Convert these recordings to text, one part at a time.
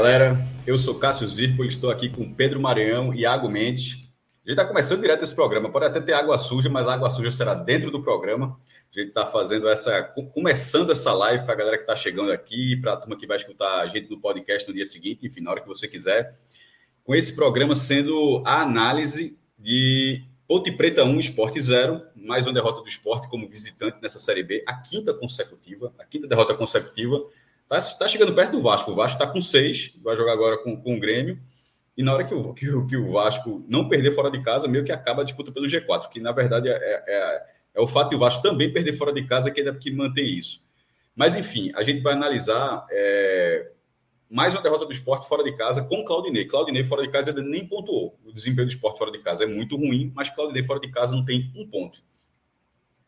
Galera, eu sou Cássio Zirpo, estou aqui com Pedro Maranhão e Iago Mendes. A gente está começando direto esse programa, pode até ter água suja, mas a água suja será dentro do programa. A gente está fazendo essa, começando essa live para a galera que está chegando aqui, para a turma que vai escutar a gente no podcast no dia seguinte, enfim, na hora que você quiser. Com esse programa sendo a análise de Ponte Preta 1, Esporte 0, mais uma derrota do esporte como visitante nessa Série B, a quinta consecutiva, a quinta derrota consecutiva. Está tá chegando perto do Vasco. O Vasco está com seis, vai jogar agora com, com o Grêmio. E na hora que o, que, que o Vasco não perder fora de casa, meio que acaba a disputa pelo G4, que na verdade é, é, é, é o fato de o Vasco também perder fora de casa que ainda que mantém isso. Mas enfim, a gente vai analisar é, mais uma derrota do esporte fora de casa com Claudinei. Claudinei fora de casa ainda nem pontuou. O desempenho do esporte fora de casa é muito ruim, mas Claudinei fora de casa não tem um ponto.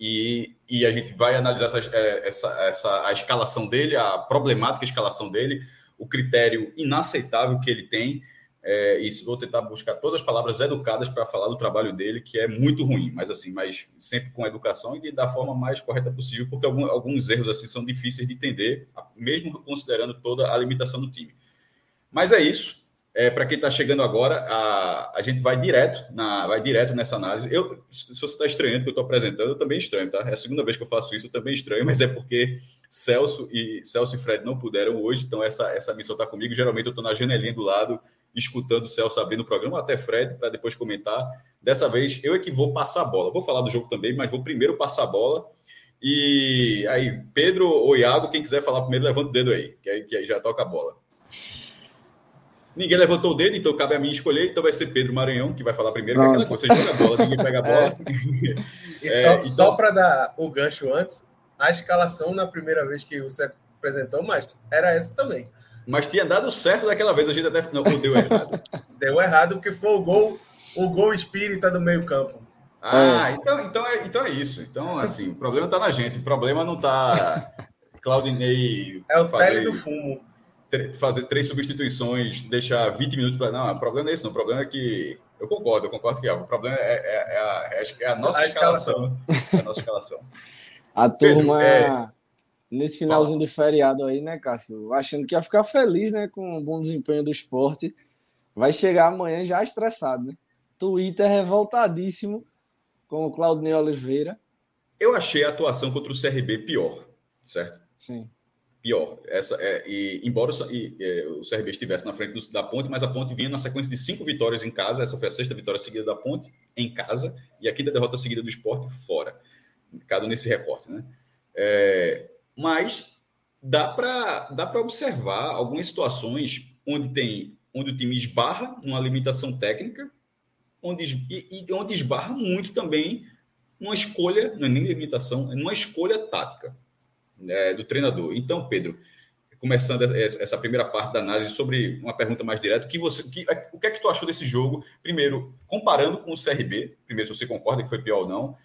E, e a gente vai analisar essa, é, essa, essa, a escalação dele, a problemática escalação dele, o critério inaceitável que ele tem. É, e vou tentar buscar todas as palavras educadas para falar do trabalho dele, que é muito ruim, mas assim, mas sempre com educação e da forma mais correta possível, porque algum, alguns erros assim são difíceis de entender, mesmo considerando toda a limitação do time. Mas é isso. É, para quem está chegando agora, a, a gente vai direto, na, vai direto nessa análise. Eu, se você está estranhando que eu estou apresentando, eu também estranho, tá? É a segunda vez que eu faço isso, eu também estranho, mas é porque Celso e Celso e Fred não puderam hoje, então essa, essa missão está comigo. Geralmente eu estou na janelinha do lado, escutando Celso abrindo o programa, até Fred, para depois comentar. Dessa vez eu é que vou passar a bola. Vou falar do jogo também, mas vou primeiro passar a bola. E aí, Pedro ou Iago, quem quiser falar primeiro, levanta o dedo aí, que aí, que aí já toca a bola. Ninguém levantou o dedo, então cabe a mim escolher. Então vai ser Pedro Maranhão que vai falar primeiro. Que é aquela coisa, você joga a bola, ninguém pega a bola. É. e só, é, então... só para dar o gancho antes, a escalação na primeira vez que você apresentou, mas era essa também. Mas tinha dado certo daquela vez, a gente até não deu errado. deu errado porque foi o gol, o gol espírita do meio-campo. Ah, é. então, então, é, então é isso. Então, assim, o problema está na gente, o problema não está Claudinei. É o tele do fumo fazer três substituições, deixar 20 minutos para. Não, o problema é esse, não. O problema é que. Eu concordo, eu concordo que é. O problema é, é, é, a, é a, nossa a escalação. escalação. a nossa escalação. A turma, Pedro, é... nesse finalzinho Fala. de feriado aí, né, Cássio? Achando que ia ficar feliz, né, com o bom desempenho do esporte. Vai chegar amanhã já estressado, né? Twitter revoltadíssimo com o Claudinei Oliveira. Eu achei a atuação contra o CRB pior, certo? Sim pior. Essa, é, e, embora o, e, é, o CRB estivesse na frente do, da Ponte, mas a Ponte vinha na sequência de cinco vitórias em casa. Essa foi a sexta vitória seguida da Ponte em casa e a quinta derrota seguida do esporte fora. Cada nesse recorte, né? É, mas dá para dá observar algumas situações onde tem onde o time esbarra numa limitação técnica, onde, e, e onde esbarra muito também numa escolha, não é nem limitação, é numa escolha tática é, do treinador. Então, Pedro, começando essa primeira parte da análise sobre uma pergunta mais direta, que você, que, o que é que tu achou desse jogo? Primeiro, comparando com o CRB, primeiro se você concorda que foi pior ou não,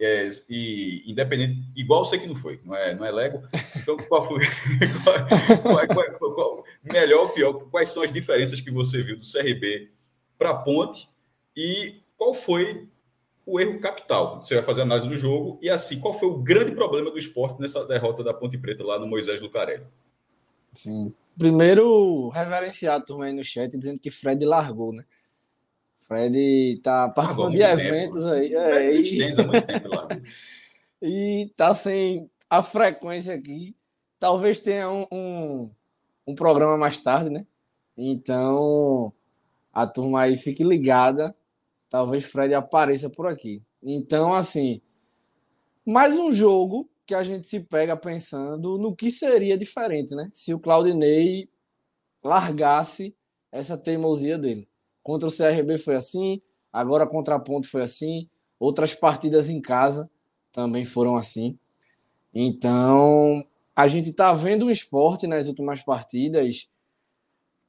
é, e independente, igual eu sei que não foi, não é, não é Lego. Então, qual foi, qual, qual, qual, melhor ou pior? Quais são as diferenças que você viu do CRB para Ponte e qual foi o erro capital. Você vai fazer a análise do jogo e assim, qual foi o grande problema do esporte nessa derrota da Ponte Preta lá no Moisés Lucarelli? Sim. Primeiro, reverenciar a turma aí no chat dizendo que Fred largou, né? Fred tá participando de eventos tempo. aí. É, e... tempo lá. e tá sem a frequência aqui. Talvez tenha um, um, um programa mais tarde, né? Então, a turma aí fique ligada talvez Fred apareça por aqui. Então, assim, mais um jogo que a gente se pega pensando no que seria diferente, né? Se o Claudinei largasse essa teimosia dele. Contra o CRB foi assim, agora contra a Ponte foi assim, outras partidas em casa também foram assim. Então, a gente está vendo um esporte nas últimas partidas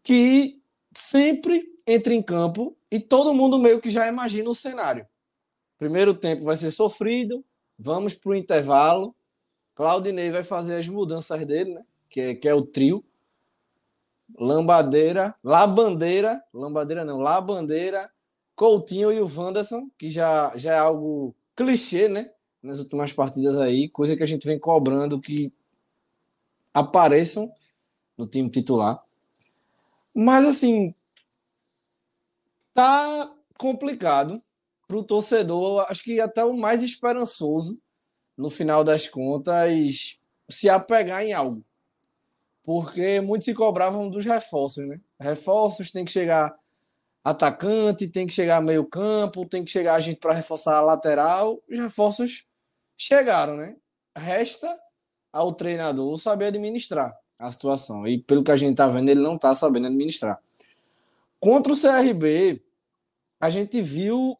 que sempre entra em campo e todo mundo meio que já imagina o cenário. Primeiro tempo vai ser sofrido, vamos para o intervalo. Claudinei vai fazer as mudanças dele, né? que, é, que é o trio. Lambadeira, Labandeira, Lambadeira não, Labandeira, Coutinho e o Wanderson, que já, já é algo clichê, né? Nas últimas partidas aí, coisa que a gente vem cobrando que apareçam no time titular. Mas assim, tá complicado para o torcedor, acho que até o mais esperançoso, no final das contas, se apegar em algo porque muitos se cobravam dos reforços, né? Reforços tem que chegar atacante, tem que chegar meio campo, tem que chegar a gente para reforçar a lateral. Os reforços chegaram, né? Resta ao treinador saber administrar a situação. E pelo que a gente tá vendo, ele não tá sabendo administrar. Contra o CRB, a gente viu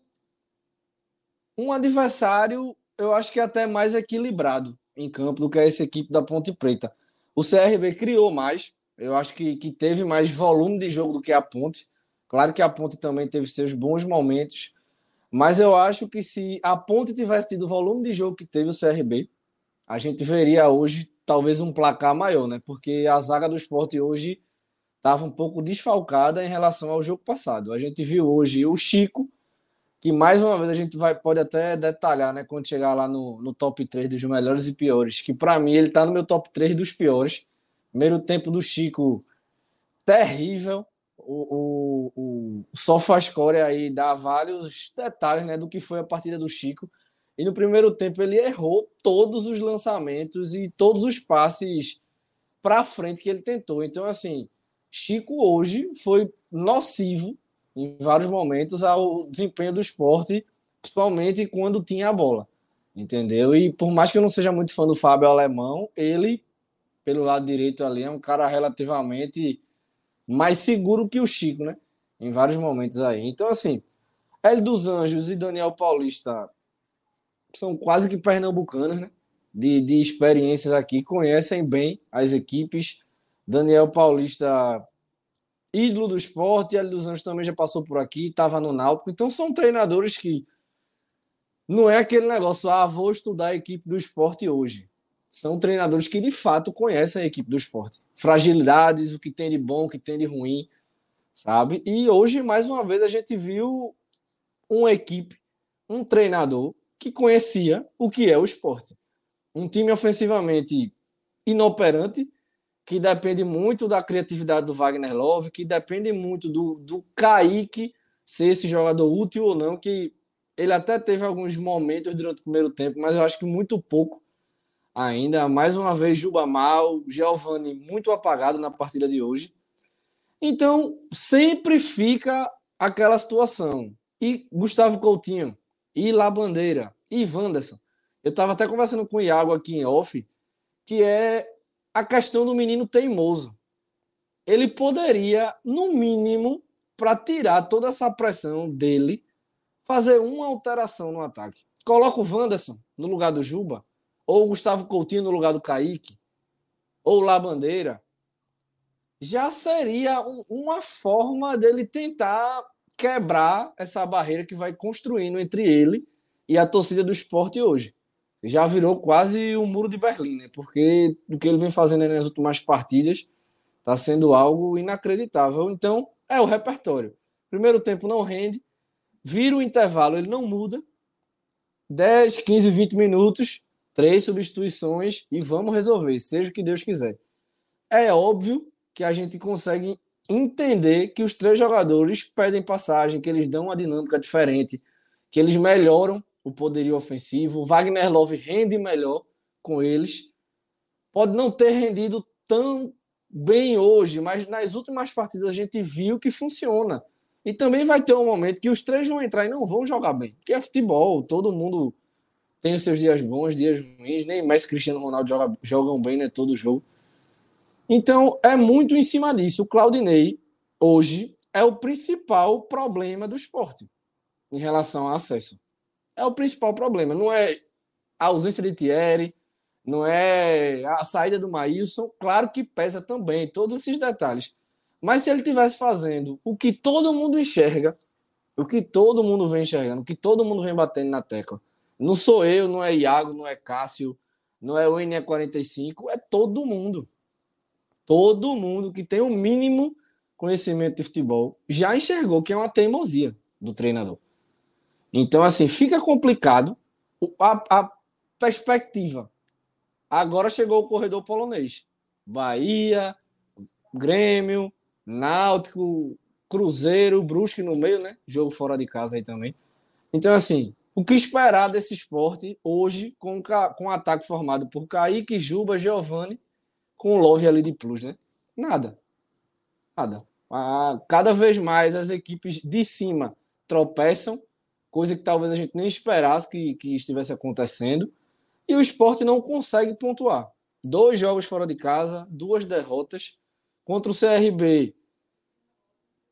um adversário, eu acho que até mais equilibrado em campo do que essa equipe da Ponte Preta. O CRB criou mais, eu acho que, que teve mais volume de jogo do que a Ponte. Claro que a Ponte também teve seus bons momentos, mas eu acho que se a Ponte tivesse tido o volume de jogo que teve o CRB, a gente veria hoje talvez um placar maior, né? Porque a zaga do esporte hoje estava um pouco desfalcada em relação ao jogo passado. A gente viu hoje o Chico, que mais uma vez a gente vai, pode até detalhar, né, quando chegar lá no, no top 3 dos melhores e piores, que para mim ele tá no meu top 3 dos piores. Primeiro tempo do Chico, terrível. O, o, o SofaScore aí dá vários detalhes né, do que foi a partida do Chico. E no primeiro tempo ele errou todos os lançamentos e todos os passes para frente que ele tentou. Então, assim, Chico hoje foi nocivo em vários momentos ao desempenho do esporte, principalmente quando tinha a bola. Entendeu? E por mais que eu não seja muito fã do Fábio Alemão, ele, pelo lado direito ali, é um cara relativamente mais seguro que o Chico, né? Em vários momentos aí. Então, assim, Hélio dos Anjos e Daniel Paulista são quase que pernambucanos, né? De, de experiências aqui, conhecem bem as equipes. Daniel Paulista ídolo do esporte, e dos Anjos também já passou por aqui, estava no Náutico. Então são treinadores que não é aquele negócio, ah, vou estudar a equipe do esporte hoje. São treinadores que de fato conhecem a equipe do esporte. Fragilidades, o que tem de bom, o que tem de ruim, sabe? E hoje, mais uma vez, a gente viu uma equipe, um treinador que conhecia o que é o esporte. Um time ofensivamente inoperante, que depende muito da criatividade do Wagner Love, que depende muito do, do Kaique ser esse jogador útil ou não, que ele até teve alguns momentos durante o primeiro tempo, mas eu acho que muito pouco ainda. Mais uma vez, Juba mal, Giovanni muito apagado na partida de hoje. Então, sempre fica aquela situação. E Gustavo Coutinho, e La Bandeira, e Wanderson. Eu estava até conversando com o Iago aqui em off, que é a questão do menino teimoso. Ele poderia, no mínimo, para tirar toda essa pressão dele, fazer uma alteração no ataque. Coloca o Wanderson no lugar do Juba, ou o Gustavo Coutinho no lugar do Kaique, ou lá Bandeira. Já seria um, uma forma dele tentar quebrar essa barreira que vai construindo entre ele e a torcida do esporte hoje já virou quase o um muro de Berlim, né? Porque o que ele vem fazendo nas últimas partidas está sendo algo inacreditável. Então, é o repertório. Primeiro tempo não rende, vira o intervalo, ele não muda. 10, 15, 20 minutos, três substituições e vamos resolver, seja o que Deus quiser. É óbvio que a gente consegue entender que os três jogadores pedem passagem, que eles dão uma dinâmica diferente, que eles melhoram o poderio ofensivo. O Wagner Love rende melhor com eles. Pode não ter rendido tão bem hoje, mas nas últimas partidas a gente viu que funciona. E também vai ter um momento que os três vão entrar e não vão jogar bem. Porque é futebol, todo mundo tem os seus dias bons, dias ruins, nem mais Cristiano Ronaldo joga, jogam bem, né? Todo jogo. Então, é muito em cima disso. O Claudinei, hoje, é o principal problema do esporte em relação ao acesso. É o principal problema. Não é a ausência de Thierry, não é a saída do Maílson. Claro que pesa também, todos esses detalhes. Mas se ele tivesse fazendo o que todo mundo enxerga, o que todo mundo vem enxergando, o que todo mundo vem batendo na tecla, não sou eu, não é Iago, não é Cássio, não é o NE45, é todo mundo. Todo mundo que tem o um mínimo conhecimento de futebol já enxergou que é uma teimosia do treinador. Então, assim, fica complicado a, a perspectiva. Agora chegou o corredor polonês. Bahia, Grêmio, Náutico, Cruzeiro, Brusque no meio, né? Jogo fora de casa aí também. Então, assim, o que esperar desse esporte hoje com, com um ataque formado por Kaique, Juba, Giovanni, com o Love ali de plus, né? Nada. Nada. Ah, cada vez mais as equipes de cima tropeçam, coisa que talvez a gente nem esperasse que, que estivesse acontecendo, e o esporte não consegue pontuar. Dois jogos fora de casa, duas derrotas contra o CRB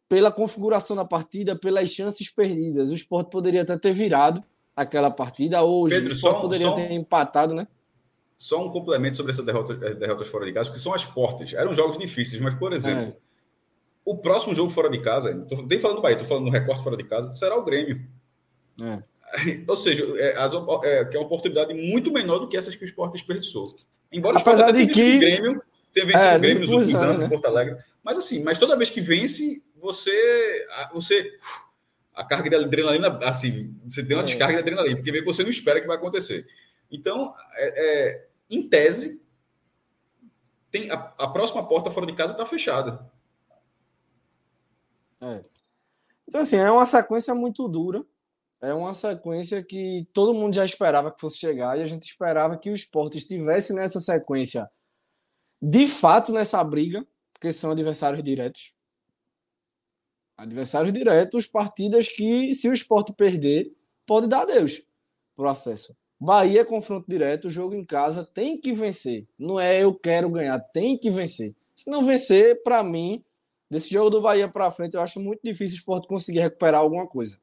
pela configuração da partida, pelas chances perdidas. O esporte poderia até ter virado, aquela partida. Hoje, Pedro, o Sport poderia ter empatado, né? Só um complemento sobre essa derrota, eh, derrotas fora de casa, porque são as portas. Eram jogos difíceis, mas, por exemplo, é. o próximo jogo fora de casa, tô, nem falando do Bahia, estou falando no recorte fora de casa, será o Grêmio. É. Ou seja, é, as, é, que é uma oportunidade muito menor do que essas que o Sport desperdiçou. Embora Apesar de que... o Grêmio tenha vencido é, o Grêmio nos últimos anos né? em Porto Alegre. Mas assim, mas toda vez que vence, você, você a carga de adrenalina, assim, você tem uma é. descarga de adrenalina, porque você não espera que vai acontecer. Então, é, é, em tese, tem a, a, próxima porta fora de casa está fechada. É. Então, assim, é uma sequência muito dura. É uma sequência que todo mundo já esperava que fosse chegar e a gente esperava que o esporte estivesse nessa sequência de fato nessa briga, porque são adversários diretos. Adversários diretos, partidas que, se o esporte perder, pode dar adeus pro acesso. Bahia é confronto direto, jogo em casa tem que vencer. Não é eu quero ganhar, tem que vencer. Se não vencer, para mim, desse jogo do Bahia para frente, eu acho muito difícil o esporte conseguir recuperar alguma coisa.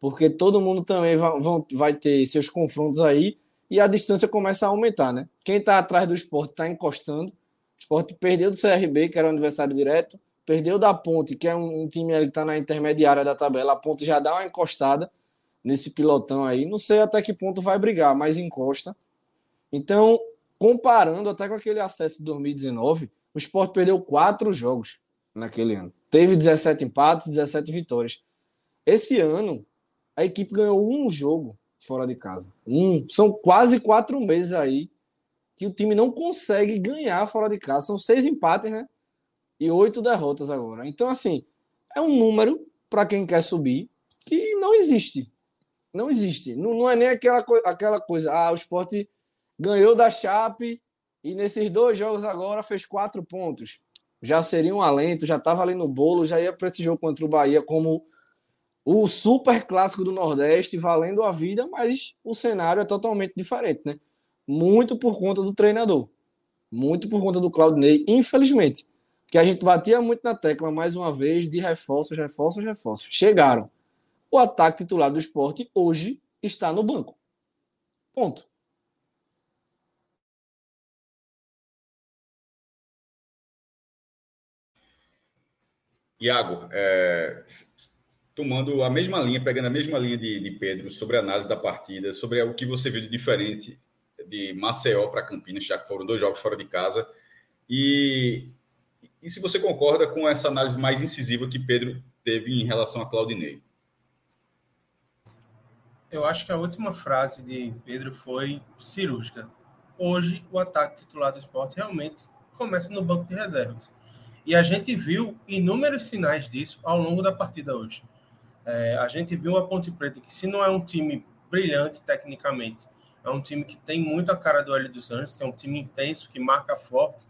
Porque todo mundo também vai, vai ter seus confrontos aí e a distância começa a aumentar, né? Quem está atrás do esporte está encostando. O esporte perdeu do CRB, que era um adversário direto. Perdeu da Ponte, que é um, um time que está na intermediária da tabela. A Ponte já dá uma encostada nesse pilotão aí. Não sei até que ponto vai brigar, mas encosta. Então, comparando até com aquele acesso de 2019, o Sport perdeu quatro jogos naquele ano. Teve 17 empates, 17 vitórias. Esse ano, a equipe ganhou um jogo fora de casa. Um. São quase quatro meses aí que o time não consegue ganhar fora de casa. São seis empates, né? e oito derrotas agora. Então, assim, é um número para quem quer subir que não existe. Não existe. Não, não é nem aquela, aquela coisa. Ah, o esporte ganhou da Chape e nesses dois jogos agora fez quatro pontos. Já seria um alento, já estava ali no bolo, já ia para esse jogo contra o Bahia como o super clássico do Nordeste, valendo a vida, mas o cenário é totalmente diferente, né? Muito por conta do treinador. Muito por conta do Claudinei, infelizmente que a gente batia muito na tecla, mais uma vez, de reforços, reforços, reforços. Chegaram. O ataque titular do esporte hoje está no banco. Ponto. Iago, é, tomando a mesma linha, pegando a mesma linha de, de, Pedro sobre a análise da partida, sobre o que você viu de diferente de Maceió para Campinas, já que foram dois jogos fora de casa, e e se você concorda com essa análise mais incisiva que Pedro teve em relação a Claudinei. Eu acho que a última frase de Pedro foi cirúrgica. Hoje, o ataque titular do esporte realmente começa no banco de reservas. E a gente viu inúmeros sinais disso ao longo da partida hoje. É, a gente viu a Ponte Preta, que se não é um time brilhante tecnicamente, é um time que tem muito a cara do L dos Anjos, que é um time intenso, que marca forte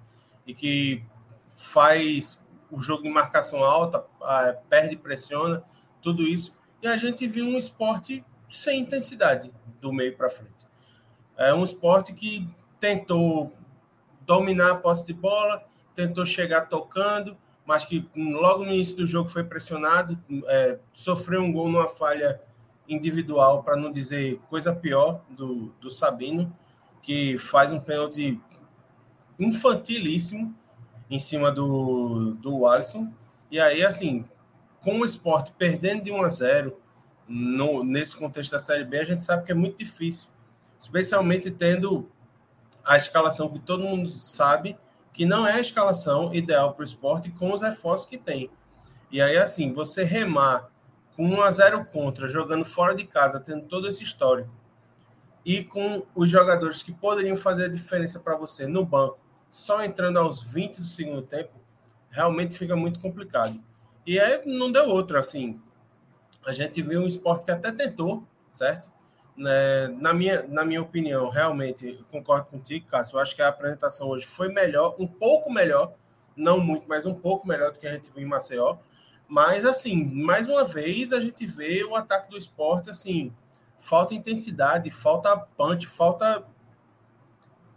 e que faz o jogo de marcação alta, perde, pressiona, tudo isso. E a gente viu um esporte sem intensidade do meio para frente. É um esporte que tentou dominar a posse de bola, tentou chegar tocando, mas que logo no início do jogo foi pressionado, é, sofreu um gol numa falha individual, para não dizer coisa pior, do, do Sabino, que faz um pênalti infantilíssimo em cima do, do Alisson. E aí, assim, com o esporte perdendo de 1 a 0 no, nesse contexto da Série B, a gente sabe que é muito difícil, especialmente tendo a escalação que todo mundo sabe que não é a escalação ideal para o esporte com os reforços que tem. E aí, assim, você remar com 1 a 0 contra, jogando fora de casa, tendo todo esse histórico, e com os jogadores que poderiam fazer a diferença para você no banco, só entrando aos 20 do segundo tempo, realmente fica muito complicado. E aí não deu outra, assim. A gente viu um esporte que até tentou, certo? Né? Na, minha, na minha opinião, realmente, concordo contigo, Cássio. Eu acho que a apresentação hoje foi melhor, um pouco melhor, não muito, mas um pouco melhor do que a gente viu em Maceió. Mas, assim, mais uma vez, a gente vê o ataque do esporte, assim, falta intensidade, falta punch, falta.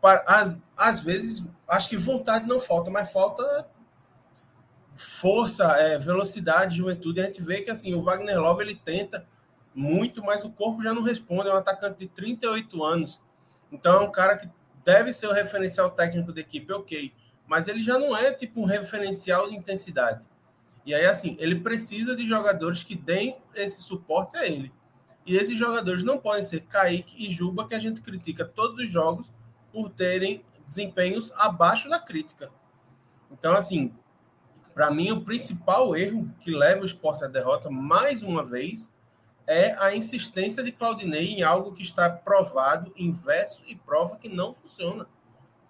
Às, às vezes, acho que vontade não falta, mas falta força, é, velocidade, juventude. A gente vê que assim o Wagner Love ele tenta muito, mas o corpo já não responde. É um atacante de 38 anos, então é um cara que deve ser o referencial técnico da equipe, ok, mas ele já não é tipo um referencial de intensidade. E aí, assim, ele precisa de jogadores que deem esse suporte a ele. E esses jogadores não podem ser Kaique e Juba, que a gente critica todos os jogos por terem desempenhos abaixo da crítica. Então, assim, para mim, o principal erro que leva o esporte à derrota, mais uma vez, é a insistência de Claudinei em algo que está provado, inverso e prova que não funciona.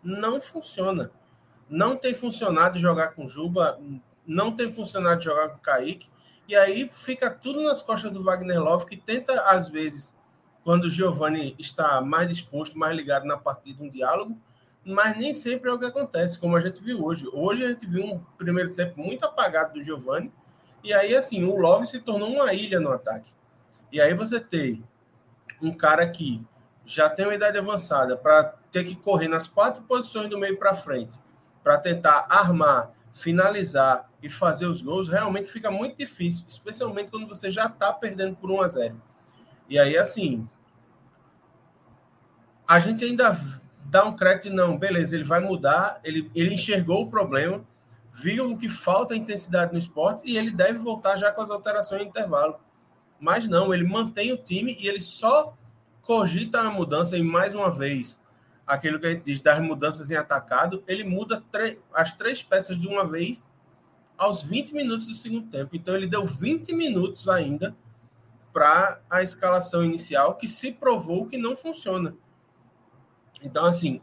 Não funciona. Não tem funcionado jogar com Juba, não tem funcionado jogar com Kaique, e aí fica tudo nas costas do Wagner Love, que tenta, às vezes, quando o Giovanni está mais disposto, mais ligado na partida, um diálogo, mas nem sempre é o que acontece, como a gente viu hoje. Hoje a gente viu um primeiro tempo muito apagado do Giovani, e aí, assim, o Love se tornou uma ilha no ataque. E aí você tem um cara que já tem uma idade avançada para ter que correr nas quatro posições do meio para frente, para tentar armar, finalizar e fazer os gols, realmente fica muito difícil, especialmente quando você já está perdendo por 1 a 0. E aí, assim, a gente ainda dá um crédito, não, beleza, ele vai mudar, ele, ele enxergou o problema, viu o que falta intensidade no esporte e ele deve voltar já com as alterações em intervalo. Mas não, ele mantém o time e ele só cogita a mudança e mais uma vez, aquilo que a gente diz das mudanças em atacado, ele muda as três peças de uma vez aos 20 minutos do segundo tempo. Então ele deu 20 minutos ainda para a escalação inicial que se provou que não funciona. Então, assim,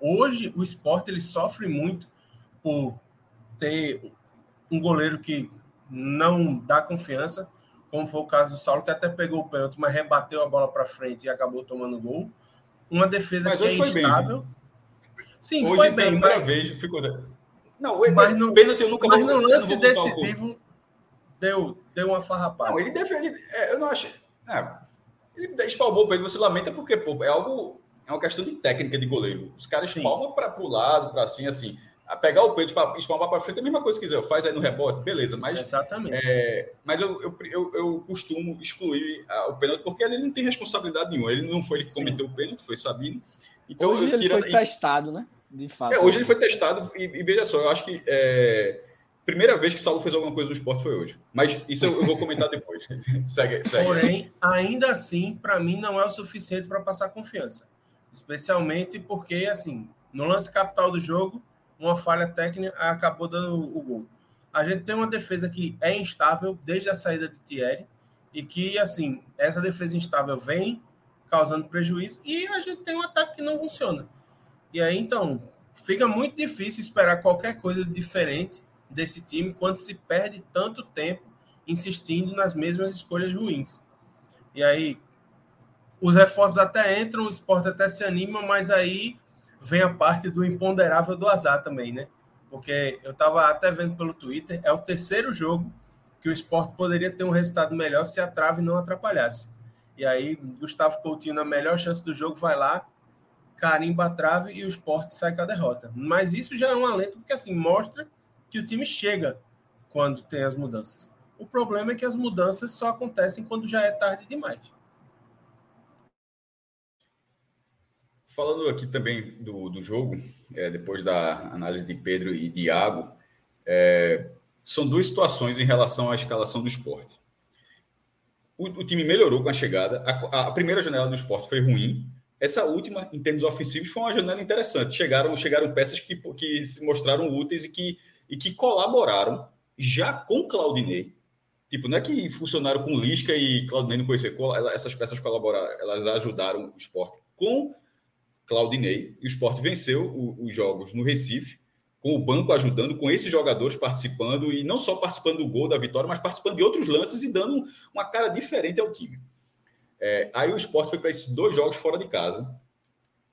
hoje o esporte ele sofre muito por ter um goleiro que não dá confiança, como foi o caso do Saulo, que até pegou o pênalti, mas rebateu a bola para frente e acabou tomando gol. Uma defesa mas que é instável. Bem, Sim, hoje foi bem. Primeira mas... vez ficou. Não, mas no, pênalti eu nunca mas vou, no lance decisivo deu, deu uma farrapada. Não, ele defende. É, eu não acho. É, ele espalmou o pênalti, você lamenta porque, pô, é algo é uma questão de técnica de goleiro. Os caras Sim. espalmam para o lado, para assim, assim. A pegar o peito para espalmar para frente é a mesma coisa que quiser. Faz aí no rebote, beleza. Mas, Exatamente. É, mas eu, eu, eu, eu, costumo excluir a, o pênalti porque ele não tem responsabilidade nenhuma. Ele não foi ele que cometeu Sim. o pênalti, foi Sabino. Então, hoje ele foi testado, né? De fato. É, hoje ele foi testado e, e, veja só, eu acho que é, primeira vez que Saulo fez alguma coisa no esporte foi hoje. Mas isso eu, eu vou comentar depois. segue, segue. Porém, ainda assim, para mim não é o suficiente para passar confiança especialmente porque, assim, no lance capital do jogo, uma falha técnica acabou dando o gol. A gente tem uma defesa que é instável desde a saída de Thierry e que, assim, essa defesa instável vem causando prejuízo e a gente tem um ataque que não funciona. E aí, então, fica muito difícil esperar qualquer coisa diferente desse time quando se perde tanto tempo insistindo nas mesmas escolhas ruins. E aí, os reforços até entram, o esporte até se anima, mas aí vem a parte do imponderável do azar também, né? Porque eu estava até vendo pelo Twitter, é o terceiro jogo que o esporte poderia ter um resultado melhor se a trave não atrapalhasse. E aí, Gustavo Coutinho, na melhor chance do jogo, vai lá carimba a trave e o esporte sai com a derrota. Mas isso já é um alento, porque assim, mostra que o time chega quando tem as mudanças. O problema é que as mudanças só acontecem quando já é tarde demais. Falando aqui também do, do jogo, é, depois da análise de Pedro e de Iago, é, são duas situações em relação à escalação do esporte. O, o time melhorou com a chegada. A, a, primeira janela do esporte foi ruim. Essa última, em termos ofensivos, foi uma janela interessante. Chegaram, chegaram peças que, que se mostraram úteis e que, e que colaboraram já com Claudinei. Tipo, não é que funcionaram com Lisca e Claudinei não conhecer. Essas peças colaboraram, elas ajudaram o esporte com Claudinei. E o esporte venceu os jogos no Recife, com o banco ajudando, com esses jogadores participando, e não só participando do gol da vitória, mas participando de outros lances e dando uma cara diferente ao time. É, aí o esporte foi para esses dois jogos fora de casa.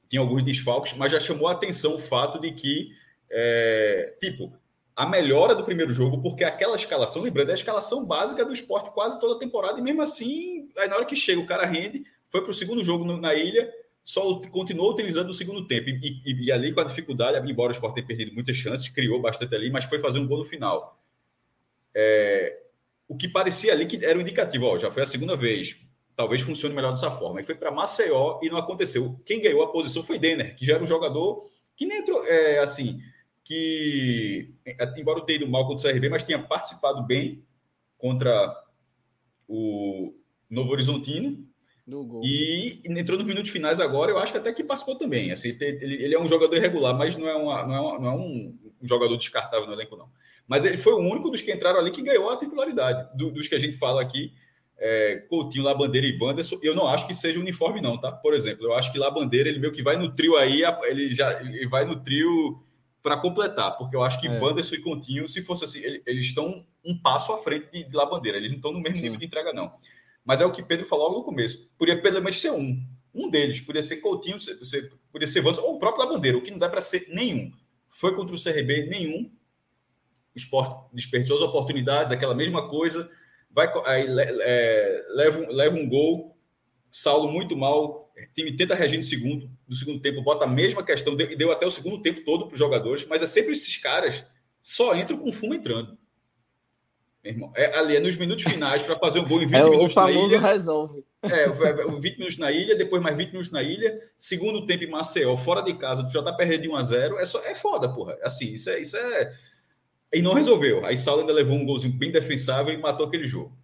Tinha alguns desfalques, mas já chamou a atenção o fato de que, é, tipo, a melhora do primeiro jogo, porque aquela escalação, lembrando, é a escalação básica do esporte quase toda a temporada, e mesmo assim, aí na hora que chega, o cara rende, foi para o segundo jogo na ilha, só continuou utilizando o segundo tempo. E, e, e, ali, com a dificuldade, embora o Sport tenha perdido muitas chances, criou bastante ali, mas foi fazer um gol no final. É, o que parecia ali que era um indicativo, ó, já foi a segunda vez, talvez funcione melhor dessa forma. E foi para Maceió e não aconteceu. Quem ganhou a posição foi Denner, que já era um jogador que nem entrou, é, assim, que, embora tenha ido mal contra o CRB, mas tinha participado bem contra o Novo Horizontino e entrou nos minutos finais agora, eu acho que até que participou também. Assim, ele, ele é um jogador irregular, mas não é, uma, não é, uma, não é um, um, jogador descartável no elenco, não. Mas ele foi o único dos que entraram ali que ganhou a titularidade. Do, dos que a gente fala aqui, é, Coutinho, Labandeira e Wanderson, eu não acho que seja uniforme, não, tá? Por exemplo, eu acho que Labandeira, ele meio que vai no trio aí, ele já ele vai no trio para completar, porque eu acho que é. Wanderson e Coutinho, se fosse assim, ele, eles estão um passo à frente de, de Labandeira, eles não estão no mesmo Sim. nível de entrega, não. Mas é o que Pedro falou logo no começo. Podia pelo menos ser um. Um deles. Podia ser Coutinho, podia ser Vantos, ou o próprio Labandeira, o que não dá para ser nenhum. Foi contra o CRB, nenhum. O esporte desperdiçou as oportunidades, aquela mesma coisa. Vai, aí, é, leva, leva um gol, Saulo muito mal. Time tenta reagir no segundo, no segundo tempo, bota a mesma questão, e deu até o segundo tempo todo para os jogadores, mas é sempre esses caras só entram com fumo entrando irmão. É, ali é nos minutos finais para fazer um gol em 20 é, minutos. O famoso resolve. É, 20 minutos na ilha, depois mais 20 minutos na ilha, segundo tempo em Maceió, fora de casa, tu já tá perdendo de 1 a 0 é, só, é foda, porra. Assim, isso é, isso é. E não resolveu. Aí Saulo ainda levou um golzinho bem defensável e matou aquele jogo.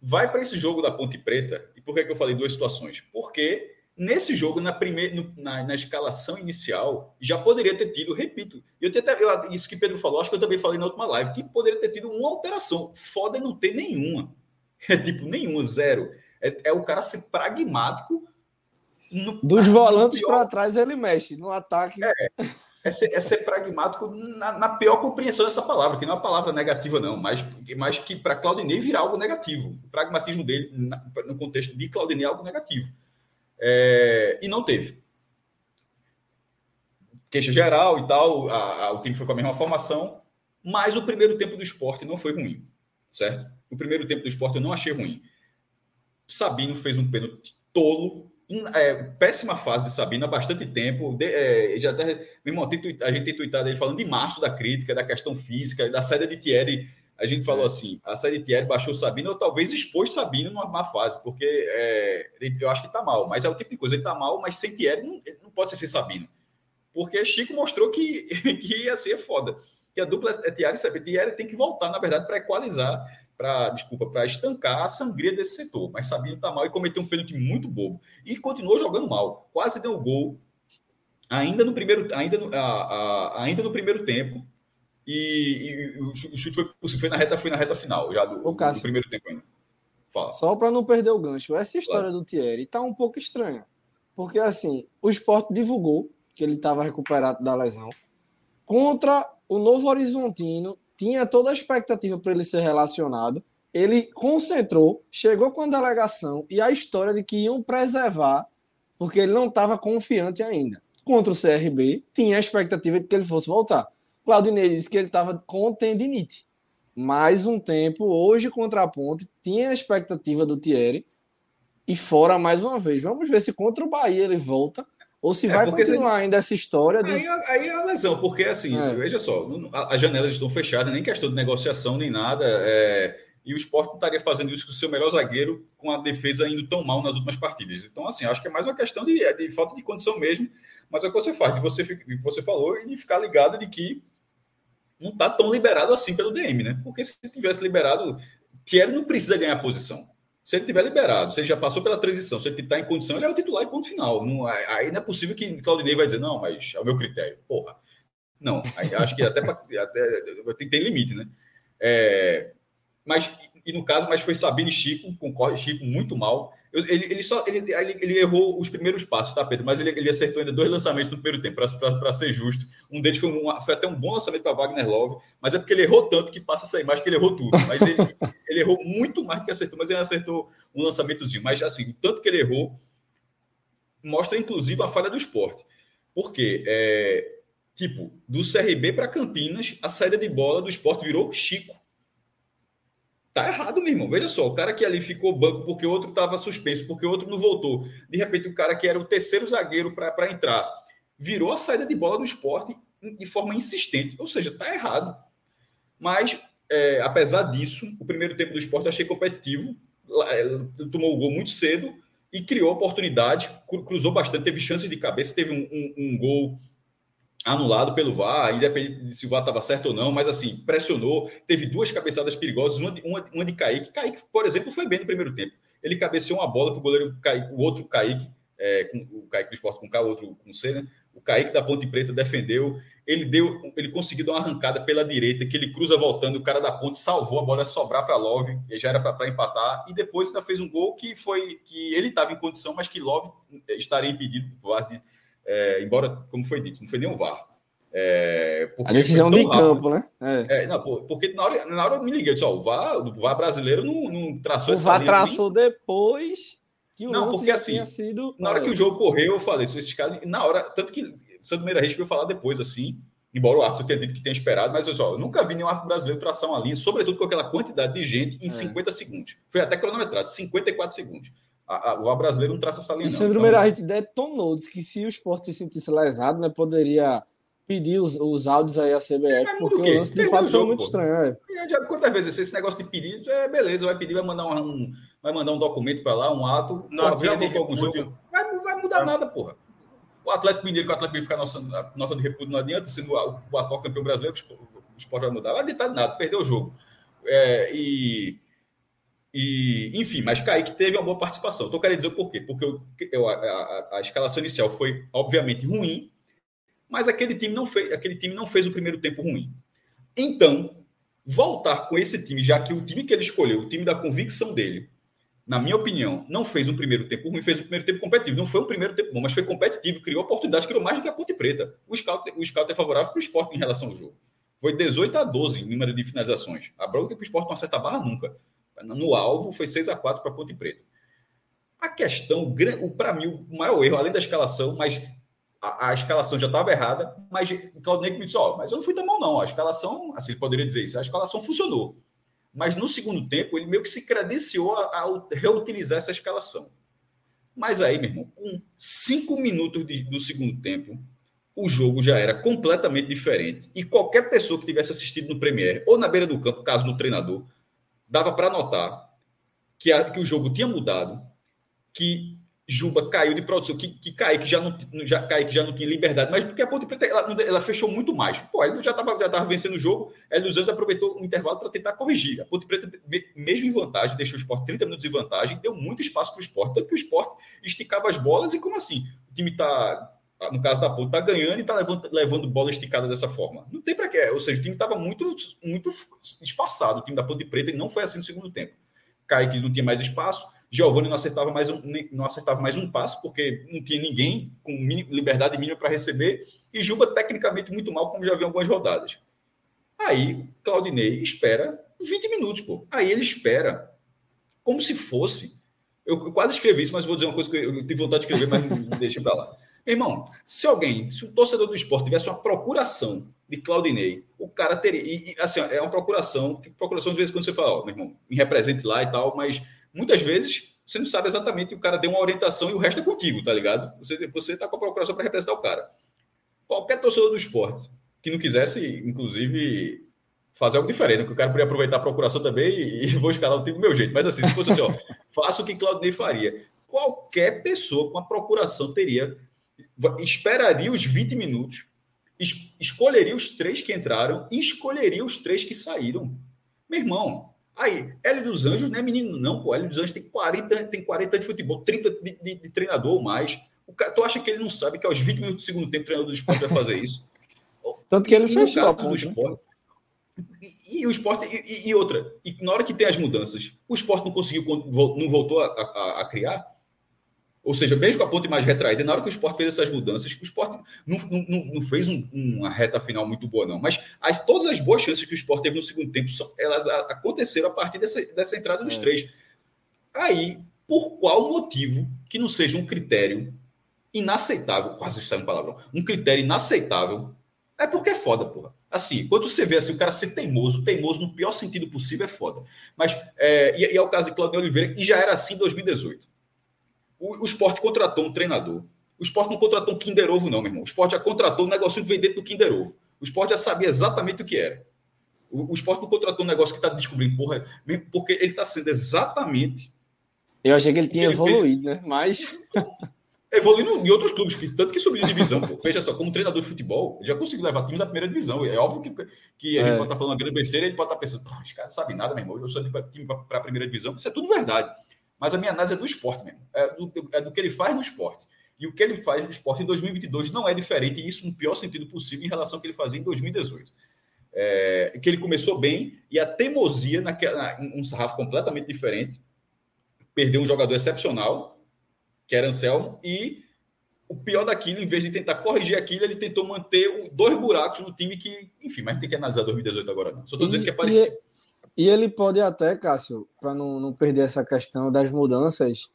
Vai para esse jogo da Ponte Preta, e por que, que eu falei duas situações? Porque Nesse jogo, na, primeira, na, na, escalação inicial, já poderia ter tido, repito, eu, até, eu, isso que Pedro falou, acho que eu também falei na última live, que poderia ter tido uma alteração. Foda é não ter nenhuma. É tipo, nenhuma, zero. É, é o cara ser pragmático. No, Dos volantes para trás ele mexe, no ataque. É, é, ser, é ser pragmático na, na, pior compreensão dessa palavra, que não é uma palavra negativa, não, mas, mas que para Claudinei virar algo negativo. O pragmatismo dele, na, no contexto de Claudinei, é algo negativo. É, e não teve. Queixa geral e tal, a, a, o time foi com a mesma formação, mas o primeiro tempo do esporte não foi ruim, certo? O primeiro tempo do esporte eu não achei ruim. Sabino fez um pênalti tolo, é, péssima fase de Sabino há bastante tempo. De, é, já até, meu irmão, a gente tem tweetado ele falando de março da crítica, da questão física, da saída de Thierry a gente falou é. assim: a série Thierry baixou Sabino, ou talvez expôs Sabino numa má fase, porque é, eu acho que está mal, mas é o tipo de coisa, ele está mal, mas sem Thierry não, não pode ser sem Sabino. Porque Chico mostrou que, que ia ser foda. Que a dupla é Thierry e Thierry tem que voltar, na verdade, para equalizar, para desculpa, para estancar a sangria desse setor. Mas Sabino está mal e cometeu um pênalti muito bobo. E continuou jogando mal. Quase deu gol ainda no primeiro, ainda no, a, a, ainda no primeiro tempo e, e, o chute foi, foi na reta, foi na reta final, já do, Ô, Cássio, do primeiro tempo ainda. Fala. Só para não perder o gancho, essa história claro. do Thierry tá um pouco estranha. Porque assim, o esporte divulgou que ele estava recuperado da lesão. Contra o Novo Horizontino, tinha toda a expectativa para ele ser relacionado. Ele concentrou, chegou com a delegação e a história de que iam preservar, porque ele não estava confiante ainda. Contra o CRB, tinha a expectativa de que ele fosse voltar. Claudinei disse que ele estava com tendinite. Mais um tempo, hoje contra a Ponte, tinha a expectativa do Thierry e fora mais uma vez. Vamos ver se contra o Bahia ele volta Ou se é vai continuar ainda essa história. De... Aí, aí, é a lesão, porque assim, é. veja só, as janelas estão fechadas, nem questão de negociação, nem nada. É, e o esporte não estaria fazendo isso com o seu melhor zagueiro, com a defesa indo tão mal nas últimas partidas. Então, assim, acho que é mais uma questão de, de falta de condição mesmo, mas é o que você faz, de você, de você falou, e de ficar ligado de que não está tão liberado assim pelo DM, né? Porque se tivesse liberado, Thierry não precisa ganhar posição. Se ele tiver liberado, se ele já passou pela transição, se ele está em condição, ele é o titular e ponto final. Não, aí não é possível que Claudinei vai dizer, não, mas é o meu critério. Porra. Não, acho que até, até tem, tem limite, né? É, mas, e no caso, mas foi Sabino e Chico, concorre Chico muito mal. Ele, ele só ele, ele, errou os primeiros passos, tá, Pedro? Mas ele, ele acertou ainda dois lançamentos no primeiro tempo, para ser justo. Um deles foi, um, foi até um bom lançamento para Wagner Love, mas é porque ele errou tanto que passa essa imagem que ele errou tudo. Mas ele, ele errou muito mais do que acertou, mas ele acertou um lançamentozinho. Mas assim, o tanto que ele errou mostra inclusive a falha do esporte. Porque, é, tipo, do CRB para Campinas, a saída de bola do esporte virou Chico. Tá errado, meu irmão. Veja só, o cara que ali ficou banco porque o outro estava suspenso, porque o outro não voltou. De repente, o cara que era o terceiro zagueiro para entrar virou a saída de bola do esporte de forma insistente. Ou seja, tá errado. Mas, é, apesar disso, o primeiro tempo do esporte achei competitivo. É, tomou o gol muito cedo e criou oportunidade, cruzou bastante, teve chances de cabeça, teve um, um, um gol anulado pelo VAR, independente de se o VAR estava certo ou não, mas assim, pressionou, teve duas cabeçadas perigosas, uma de, uma, uma de Kaique. Kaique, por exemplo, foi bem no primeiro tempo. Ele cabeceou uma bola para o goleiro Kaique, o outro Kaique, é, com, o Kaique do esporte com K, o outro com C, né? O Kaique da Ponte Preta defendeu, ele deu, ele conseguiu dar uma arrancada pela direita, que ele cruza voltando, o cara da Ponte salvou a bola sobrar para Love, já era para empatar, e depois ainda fez um gol que foi que ele estava em condição, mas que Love estaria impedido do VAR é, embora, como foi dito, não foi nem um VAR. É, a decisão de rápido. campo, né? É. é. não, porque na hora, na hora eu me liguei, eu disse, ó, o, VAR, o VAR brasileiro não, não traçou o essa O VAR traçou nem... depois que o Não, porque assim, sido... na hora que o jogo correu, eu falei, esses caras, na hora, tanto que o Santo Meira Reis veio falar depois, assim, embora o árbitro tenha dito que tenha esperado, mas eu, só, eu nunca vi nenhum árbitro brasileiro traçar uma linha, sobretudo com aquela quantidade de gente em é. 50 segundos. Foi até cronometrado, 54 segundos. A, a, o brasileiro não traça essa linha. E Sandro então, Meira detonou, disse que se o esporte se sentisse lesado, né, poderia pedir os, os áudios aí à CBF, porque o, lance de fato foi muito pô. estranho. É. Quantas vezes esse negócio de pedir, é beleza, vai pedir, vai mandar um, vai mandar um documento para lá, um ato, não, porra, vem algum jogo. Vai, vai mudar é. nada, porra. O Atlético Mineiro, que o Atlético Mineiro ficar nota, nota de repúdio não adianta, sendo o, o atual campeão brasileiro, o esporte vai mudar. Vai adiantar nada, perdeu o jogo. É, e e, enfim, mas Kaique teve uma boa participação. Estou querendo dizer por quê? Porque eu, eu, a, a, a, escalação inicial foi, obviamente, ruim, mas aquele time, não fez, aquele time não fez o primeiro tempo ruim. Então, voltar com esse time, já que o time que ele escolheu, o time da convicção dele, na minha opinião, não fez um primeiro tempo ruim, fez um primeiro tempo competitivo. Não foi um primeiro tempo bom, mas foi competitivo, criou oportunidades, criou mais do que a Ponte Preta. O scout, o scout é favorável para o esporte em relação ao jogo. Foi 18 a 12 em número de finalizações. A bronca é que o esporte não acerta a barra nunca no alvo, foi 6 a 4 para Ponte Preta. A questão, para mim, o maior erro, além da escalação, mas a, a escalação já estava errada, mas o Claudinei me disse, ó, oh, mas eu não fui tão mal não, a escalação, assim, ele poderia dizer isso, a escalação funcionou. Mas no segundo tempo, ele meio que se credenciou a, a reutilizar essa escalação. Mas aí, meu irmão, com cinco minutos de, do segundo tempo, o jogo já era completamente diferente. E qualquer pessoa que tivesse assistido no Premier ou na beira do campo, caso do treinador, dava para notar que, a, que o jogo tinha mudado, que Juba caiu de produção, que, que já não, já, Kaique já não tinha liberdade, mas porque a Ponte Preta ela, ela fechou muito mais. Pô, ele já estava já tava vencendo o jogo, Hélio dos Anjos aproveitou o intervalo para tentar corrigir. A Ponte Preta, mesmo em vantagem, deixou o esporte 30 minutos de vantagem, deu muito espaço para o esporte, tanto que o esporte esticava as bolas e como assim? O time está no caso da Ponte, está ganhando e está levando, levando bola esticada dessa forma. Não tem para quê. Ou seja, o time estava muito, muito espaçado, o time da Ponte Preta, e não foi assim no segundo tempo. Kaique não tinha mais espaço, Giovanni não acertava mais um, não acertava mais um passo, porque não tinha ninguém com liberdade mínima para receber, e Juba tecnicamente muito mal, como já vi em algumas rodadas. Aí, Claudinei espera 20 minutos, pô. Aí ele espera como se fosse. Eu quase escrevi isso, mas vou dizer uma coisa que eu tive vontade de escrever, mas deixa para lá. Irmão, se alguém, se o torcedor do esporte tivesse uma procuração de Claudinei, o cara teria. E, assim, é uma procuração, que procuração às vezes quando você fala, ó, meu irmão, me represente lá e tal, mas muitas vezes você não sabe exatamente, o cara deu uma orientação e o resto é contigo, tá ligado? Você, você tá com a procuração para representar o cara. Qualquer torcedor do esporte que não quisesse, inclusive, fazer algo diferente, que o cara poderia aproveitar a procuração também e, e vou escalar o time do meu jeito. Mas assim, se fosse assim, ó, faça o que Claudinei faria. Qualquer pessoa com a procuração teria, esperaria os 20 minutos, es, escolheria os três que entraram e escolheria os três que saíram. Meu irmão, Aí, Hélio dos Anjos não é menino, não, pô. Hélio dos Anjos tem 40, tem 40 de futebol, 30 de, de, de treinador ou mais. O cara, tu acha que ele não sabe que aos 20 minutos do segundo tempo o treinador do esporte vai fazer isso? Tanto que ele a ponta, do esporte. E, e, o esporte, e, e, outra, e na hora que tem as mudanças, o esporte não conseguiu, não voltou a, a, a criar, ou seja, mesmo com a ponte mais retraída, na hora que o esporte fez essas mudanças, o esporte não, não, não fez um, uma reta final muito boa, não. Mas as, todas as boas chances que o esporte teve no segundo tempo, elas aconteceram a partir dessa, dessa entrada dos é. três. Aí, por qual motivo que não seja um critério inaceitável, quase saiu um palavrão, um critério inaceitável, é porque é foda, porra. Assim, quando você vê assim, o cara ser teimoso, teimoso no pior sentido possível é foda. Mas, é, e, e é o caso de Claudio Oliveira, e já era assim em 2018. O, o esporte contratou um treinador. O esporte não contratou um Kinder Ovo, não, meu irmão. O esporte já contratou um negócio que vem dentro do Kinder Ovo. O esporte já sabia exatamente o que era. O, o esporte não contratou um negócio que está descobrindo, porra, porque ele está sendo exatamente. Eu achei que ele tinha ele evoluído, fez... né? Mas. Evoluindo em outros clubes, que, tanto que subiu de divisão. Pô. Veja só, como treinador de futebol, ele já conseguiu levar times à primeira divisão. É óbvio que, que a é. gente pode estar tá falando uma grande besteira ele pode estar tá pensando, pô, esse cara não sabe nada, meu irmão. Eu sou de time para a primeira divisão. Isso é tudo verdade. Mas a minha análise é do esporte mesmo. É do, é do que ele faz no esporte. E o que ele faz no esporte em 2022 não é diferente, e isso no pior sentido possível em relação ao que ele fazia em 2018. É, que ele começou bem e a teimosia naquela, um sarrafo completamente diferente. Perdeu um jogador excepcional, que era Anselmo, e o pior daquilo, em vez de tentar corrigir aquilo, ele tentou manter dois buracos no time que, enfim, mas não tem que analisar 2018 agora, não. Só estou dizendo que é parecido. E ele pode até, Cássio, para não, não perder essa questão das mudanças,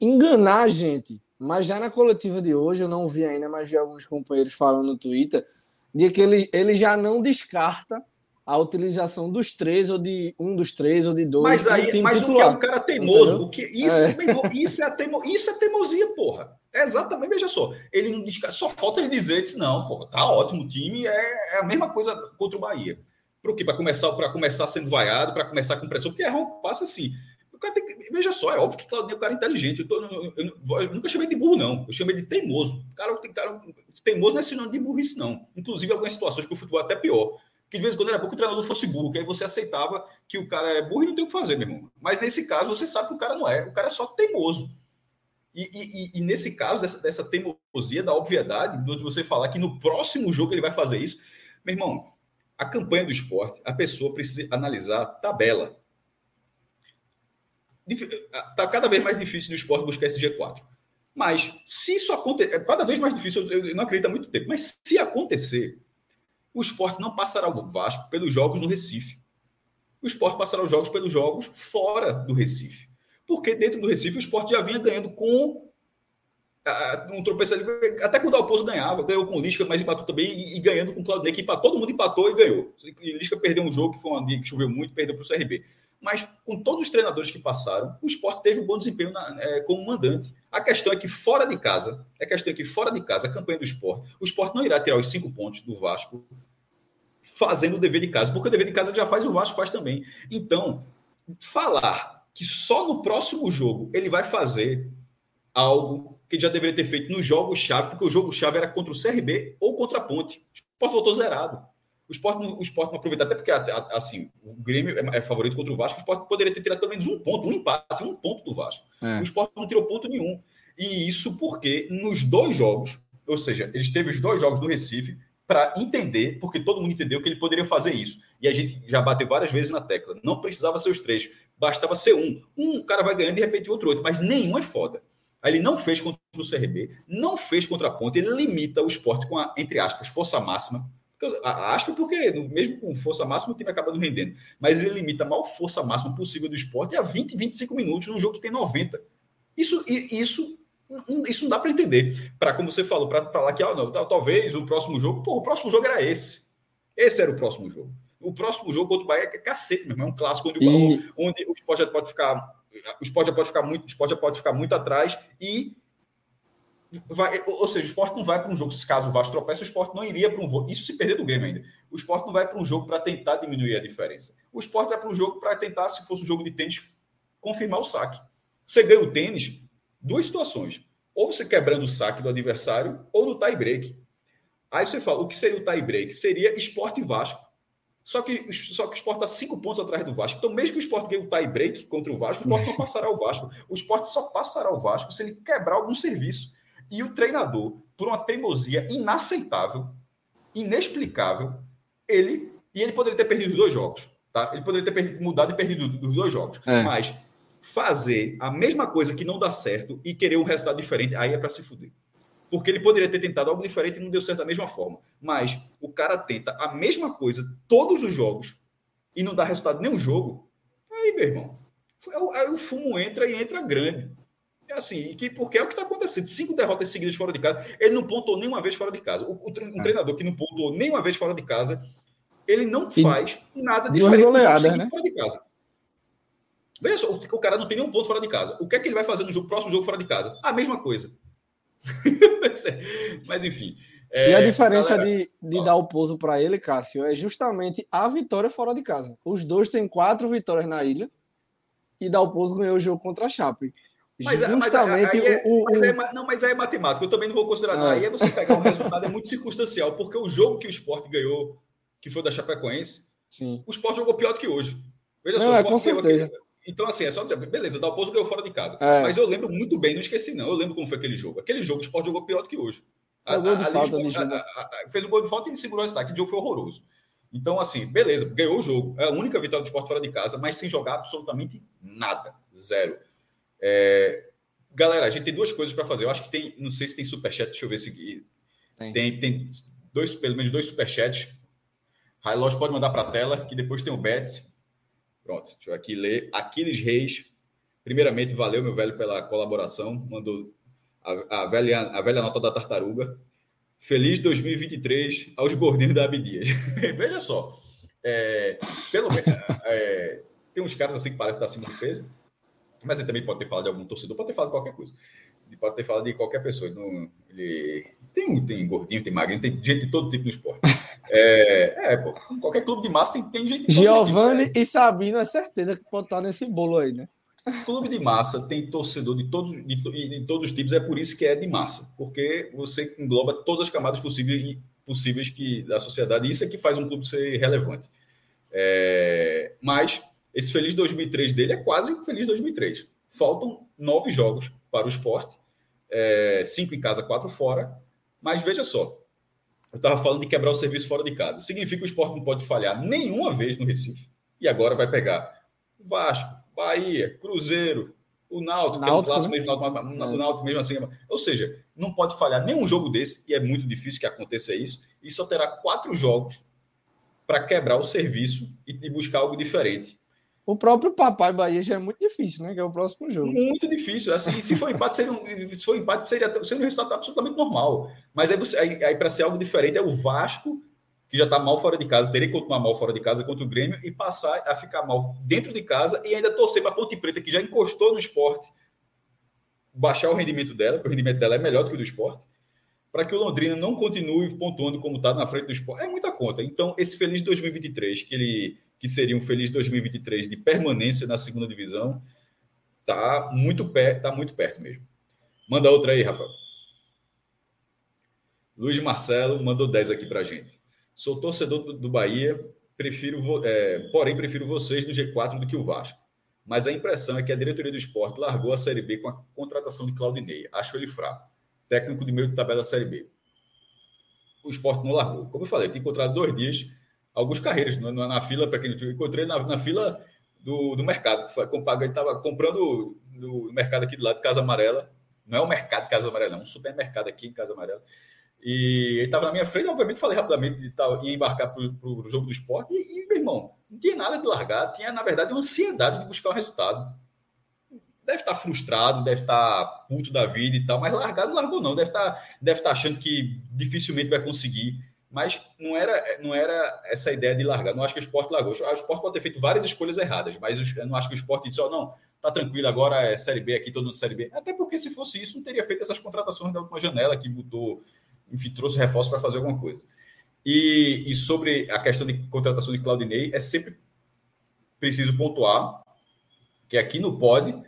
enganar a gente. Mas já na coletiva de hoje, eu não vi ainda, mas vi alguns companheiros falando no Twitter, de que ele, ele já não descarta a utilização dos três, ou de um dos três, ou de dois. Mas aí, mas titular, o que é um cara teimoso? O que, isso, é. isso, é teimo, isso é teimosia, porra. É exatamente, veja só. Ele não descarta, só falta ele dizer, disse, não, porra, tá ótimo o time, é, é a mesma coisa contra o Bahia. Para o quê? Para começar, para começar sendo vaiado, para começar com pressão, porque errar um passo assim. Que, veja só, é óbvio que Claudinho é um cara inteligente. Eu, tô, eu, eu, eu, nunca chamei de burro, não. Eu chamei de teimoso. Cara, cara, teimoso não é sinônimo de burrice, não. Inclusive, algumas situações que o futebol é até pior. Que de vez em quando era que o treinador fosse burro, que aí você aceitava que o cara é burro e não tem o que fazer, meu irmão. Mas nesse caso, você sabe que o cara não é. O cara é só teimoso. E, e, e, nesse caso, dessa, dessa teimosia, da obviedade, de você falar que no próximo jogo ele vai fazer isso, meu irmão, a campanha do esporte, a pessoa precisa analisar a tabela. Está cada vez mais difícil no esporte buscar esse G4. Mas se isso acontecer, é cada vez mais difícil, eu não acredito há muito tempo, mas se acontecer, o esporte não passará o Vasco pelos jogos no Recife. O esporte passará os jogos pelos jogos fora do Recife. Porque dentro do Recife o esporte já vinha ganhando com um até quando o Dalpozo ganhava, ganhou com o Lisca, mas empatou também e, e ganhando com o Claudinei, que todo mundo empatou e ganhou. E Lisca perdeu um jogo que foi um dia que choveu muito, perdeu para o CRB. Mas com todos os treinadores que passaram, o esporte teve um bom desempenho na, é, como mandante. A questão é que fora de casa, a questão é que fora de casa, a campanha do esporte, o esporte não irá tirar os cinco pontos do Vasco fazendo o dever de casa, porque o dever de casa já faz o Vasco faz também. Então, falar que só no próximo jogo ele vai fazer algo que já deveria ter feito no jogo-chave, porque o jogo-chave era contra o CRB ou contra a Ponte. O Sport voltou zerado. O Sport, o Sport não aproveitou, até porque assim, o Grêmio é, é favorito contra o Vasco, o Sport poderia ter tirado pelo menos um ponto, um empate, um ponto do Vasco. É. O Sport não tirou ponto nenhum. E isso porque nos dois jogos, ou seja, eles teve os dois jogos do Recife para entender, porque todo mundo entendeu que ele poderia fazer isso. E a gente já bateu várias vezes na tecla. Não precisava ser os três, bastava ser um. Um cara vai ganhando e de repente outro outro, mas nenhum é foda. Aí ele não fez contra o CRB, não fez contra a Ponte, ele limita o esporte com a, entre aspas, força máxima. Acho porque, mesmo com força máxima, o time acaba não rendendo. Mas ele limita a maior força máxima possível do esporte a 20, 25 minutos num jogo que tem 90. Isso, isso, isso não dá para entender. Para, como você falou, para falar que ah, não, talvez o próximo jogo. Pô, o próximo jogo era esse. Esse era o próximo jogo. O próximo jogo contra o Bahia é cacete, meu irmão. É um clássico onde, e... onde o esporte pode ficar o esporte já pode ficar muito, o esporte já pode ficar muito atrás e vai, ou seja, o esporte não vai para um jogo, se caso o Vasco tropeça, o esporte não iria para um jogo. Isso se perder do Grêmio ainda. O esporte não vai para um jogo para tentar diminuir a diferença. O esporte vai para um jogo para tentar, se fosse um jogo de tênis, confirmar o saque. Você ganha o tênis, duas situações. Ou você quebrando o saque do adversário, ou no tie break. Aí você fala, o que seria o tie break? Seria esporte Vasco. Só que, só que o Sport está cinco pontos atrás do Vasco. Então, mesmo que o Sport ganhe o tie break contra o Vasco, o Sport não passará o Vasco. O Sport só passará o Vasco se ele quebrar algum serviço. E o treinador, por uma teimosia inaceitável, inexplicável, ele. E ele poderia ter perdido dois jogos. Tá? Ele poderia ter perdido, mudado e perdido os dois jogos. É. Mas fazer a mesma coisa que não dá certo e querer um resultado diferente, aí é para se fuder porque ele poderia ter tentado algo diferente e não deu certo da mesma forma. Mas o cara tenta a mesma coisa todos os jogos e não dá resultado nenhum jogo. Aí, meu irmão, aí o fumo entra e entra grande. É assim, que, porque é o que está acontecendo. Cinco derrotas seguidas fora de casa. Ele não pontuou nenhuma vez fora de casa. O, o um é. treinador que não pontuou nenhuma vez fora de casa, ele não faz e nada diferente goleada, né? fora de casa. Veja só, o, cara não tem nenhum ponto fora de casa. O que é que ele vai fazer no jogo, próximo jogo fora de casa? A mesma coisa. Mas enfim. É, e a diferença galera... de, de dar o pouso para ele, Cássio, é justamente a vitória fora de casa. Os dois têm quatro vitórias na ilha e dá o pouso ganhou o jogo contra a Chape. Mas, justamente mas, é, o, mas é, não, mas aí é matemática. Eu também não vou considerar. Ah. Aí é você pegar um resultado é muito circunstancial, porque o jogo que o Sport ganhou, que foi da Chapecoense, Sim. o Sport jogou pior do que hoje. Veja não, só, é, com certeza. Então, assim, é só dizer, beleza, o Dalpozo ganhou fora de casa. É. Mas eu lembro muito bem, não esqueci, não. Eu lembro como foi aquele jogo. Aquele jogo o Sport jogou pior do que hoje. A, gol de a, falta de jogo. fez o gol de falta e segurou o destaque. Aquele jogo foi horroroso. Então, assim, beleza, ganhou o jogo. É a única vitória do Sport fora de casa, mas sem jogar absolutamente nada. Zero. É... Galera, a gente tem duas coisas para fazer. Eu acho que tem, não sei se tem superchat, deixa eu ver se. Tem, tem, tem dois, pelo menos dois superchats. Railosh pode mandar para a tela, que depois tem o bet. Pronto, deixa eu aqui ler. Aquiles Reis. Primeiramente, valeu, meu velho, pela colaboração. Mandou a, a, velha, a velha nota da tartaruga. Feliz 2023 aos gordinhos da Abdias. Veja só. É, pelo é, tem uns caras assim que parecem estar acima do peso, mas ele também pode ter falado de algum torcedor, pode ter falado de qualquer coisa. Ele pode ter falado de qualquer pessoa. Ele, não, ele tem, tem gordinho, tem magrinho, tem gente de todo tipo no esporte. É, é pô, qualquer clube de massa tem, tem gente. Giovanni tipo, e Sabino é certeza que pode estar nesse bolo aí, né? Clube de massa tem torcedor de todos, de, de, todos os tipos, é por isso que é de massa, porque você engloba todas as camadas possíveis, possíveis que, da sociedade, e isso é que faz um clube ser relevante. É, mas esse feliz 2003 dele é quase feliz 2003. Faltam nove jogos para o esporte, é, cinco em casa, quatro fora. Mas veja só, eu estava falando de quebrar o serviço fora de casa. Significa que o esporte não pode falhar nenhuma vez no Recife. E agora vai pegar Vasco, Bahia, Cruzeiro, o Náutico, Náutico que é um clássico mesmo, o Náutico mesmo assim. Ou seja, não pode falhar nenhum jogo desse, e é muito difícil que aconteça isso, e só terá quatro jogos para quebrar o serviço e buscar algo diferente. O próprio Papai Bahia já é muito difícil, né? Que é o próximo jogo. Muito difícil. Assim, se for empate, seria um, se for empate, seria, seria um resultado absolutamente normal. Mas aí, aí, aí para ser algo diferente, é o Vasco, que já está mal fora de casa, teria que continuar mal fora de casa contra o Grêmio e passar a ficar mal dentro de casa e ainda torcer para a Ponte Preta, que já encostou no esporte, baixar o rendimento dela, que o rendimento dela é melhor do que o do esporte, para que o Londrina não continue pontuando como está na frente do esporte. É muita conta. Então, esse feliz 2023, que ele que seria um feliz 2023 de permanência na segunda divisão, tá muito perto, tá muito perto mesmo. Manda outra aí, Rafael. Luiz Marcelo mandou 10 aqui para gente. Sou torcedor do, do Bahia, prefiro, é, porém prefiro vocês no G4 do que o Vasco. Mas a impressão é que a diretoria do esporte largou a Série B com a contratação de Claudinei. Acho ele fraco. Técnico de meio de tabela da Série B. O esporte não largou. Como eu falei, eu tinha encontrado dois dias alguns carreiros na, na fila, para quem não encontrei na, na fila do, do mercado. Ele estava comprando no mercado aqui do lado Casa Amarela. Não é o mercado Casa Amarela, é um supermercado aqui em Casa Amarela. E ele estava na minha frente, obviamente falei rapidamente de tal, ia embarcar para o jogo do esporte. E, e, meu irmão, não tinha nada de largar, tinha, na verdade, uma ansiedade de buscar o um resultado. Deve estar frustrado, deve estar puto da vida e tal, mas largar não largou, não. Deve estar, deve estar achando que dificilmente vai conseguir mas não era, não era essa ideia de largar. Não acho que o esporte largou. O esporte pode ter feito várias escolhas erradas, mas eu não acho que o esporte disse, oh, não, tá tranquilo, agora é Série B aqui, todo mundo Série B. Até porque se fosse isso, não teria feito essas contratações da última janela, que mudou, enfim, trouxe reforço para fazer alguma coisa. E, e, sobre a questão de contratação de Claudinei, é sempre preciso pontuar que aqui no Pod,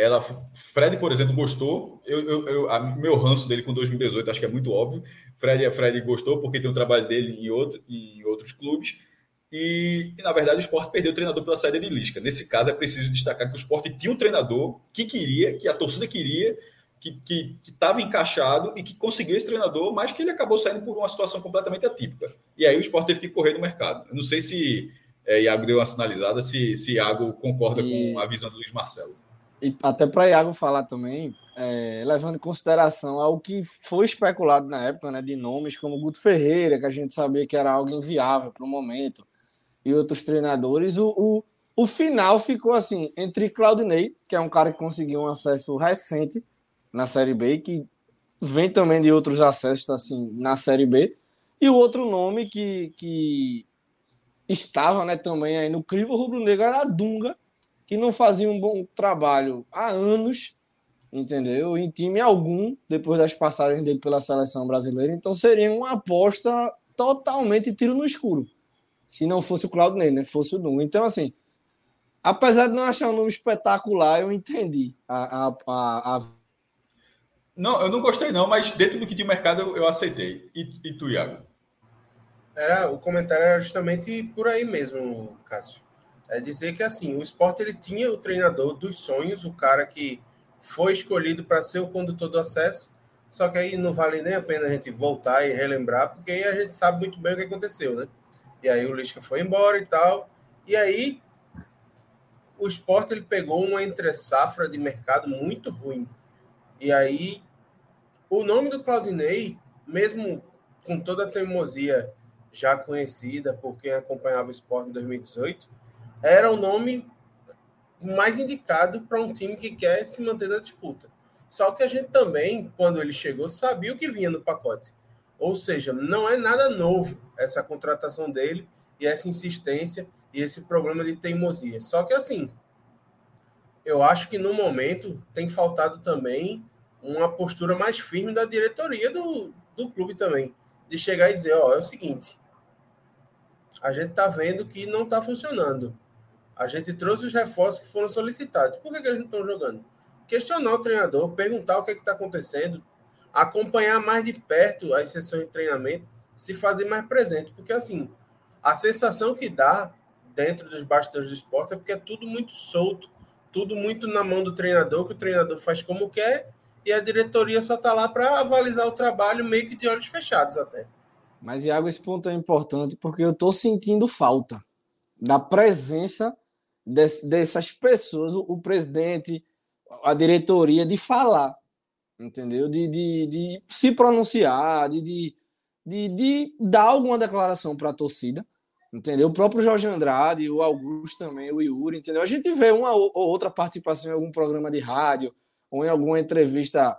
ela, Fred, por exemplo, gostou. Eu, eu, eu a, meu ranço dele com 2018 acho que é muito óbvio. Fred, Fred gostou porque tem o um trabalho dele em, outro, em outros clubes. E, e, na verdade, o esporte perdeu o treinador pela saída de Lisca. Nesse caso, é preciso destacar que o esporte tinha um treinador que queria, que a torcida queria, que estava encaixado e que conseguiu esse treinador, mas que ele acabou saindo por uma situação completamente atípica. E aí o esporte teve que correr no mercado. Eu não sei se é, Iago deu uma sinalizada, se, se Iago concorda e... com a visão do Luiz Marcelo. E até para Iago falar também, é, levando em consideração ao que foi especulado na época, né, de nomes como Guto Ferreira, que a gente sabia que era algo inviável para o momento, e outros treinadores, o, o, o final ficou assim, entre Claudinei, que é um cara que conseguiu um acesso recente na Série B, que vem também de outros acessos assim na Série B, e o outro nome que, que estava né, também aí no crivo rubro-negro era Dunga, que não fazia um bom trabalho há anos, entendeu? Em time algum, depois das passagens dele pela seleção brasileira, então seria uma aposta totalmente tiro no escuro se não fosse o Claudinei, né? Fosse o Dunga. Então, assim, apesar de não achar um nome espetacular, eu entendi a, a, a, a... Não, eu não gostei, não, mas dentro do que tinha mercado eu, eu aceitei. E, e tu, Iago? Era, o comentário era justamente por aí mesmo, Cássio. É dizer que assim, o esporte ele tinha o treinador dos sonhos, o cara que foi escolhido para ser o condutor do acesso, só que aí não vale nem a pena a gente voltar e relembrar, porque aí a gente sabe muito bem o que aconteceu, né? E aí o Lisca foi embora e tal. E aí o esporte ele pegou uma entre safra de mercado muito ruim. E aí o nome do Claudinei, mesmo com toda a teimosia já conhecida por quem acompanhava o esporte em 2018, era o nome mais indicado para um time que quer se manter na disputa. Só que a gente também, quando ele chegou, sabia o que vinha no pacote. Ou seja, não é nada novo essa contratação dele e essa insistência e esse problema de teimosia. Só que assim, eu acho que no momento tem faltado também uma postura mais firme da diretoria do, do clube também, de chegar e dizer, ó, oh, é o seguinte, a gente tá vendo que não tá funcionando. A gente trouxe os reforços que foram solicitados. Por que, que eles não estão jogando? Questionar o treinador, perguntar o que é está acontecendo, acompanhar mais de perto as sessões de treinamento, se fazer mais presente, porque assim, a sensação que dá dentro dos bastidores do esporte é porque é tudo muito solto, tudo muito na mão do treinador, que o treinador faz como quer e a diretoria só está lá para avalizar o trabalho meio que de olhos fechados até. Mas, Iago, esse ponto é importante porque eu estou sentindo falta da presença dessas pessoas, o presidente, a diretoria, de falar entendeu? De, de, de se pronunciar, de, de, de, de dar alguma declaração para a torcida, entendeu? O próprio Jorge Andrade, o Augusto também, o Yuri, entendeu? A gente vê uma ou outra participação em algum programa de rádio ou em alguma entrevista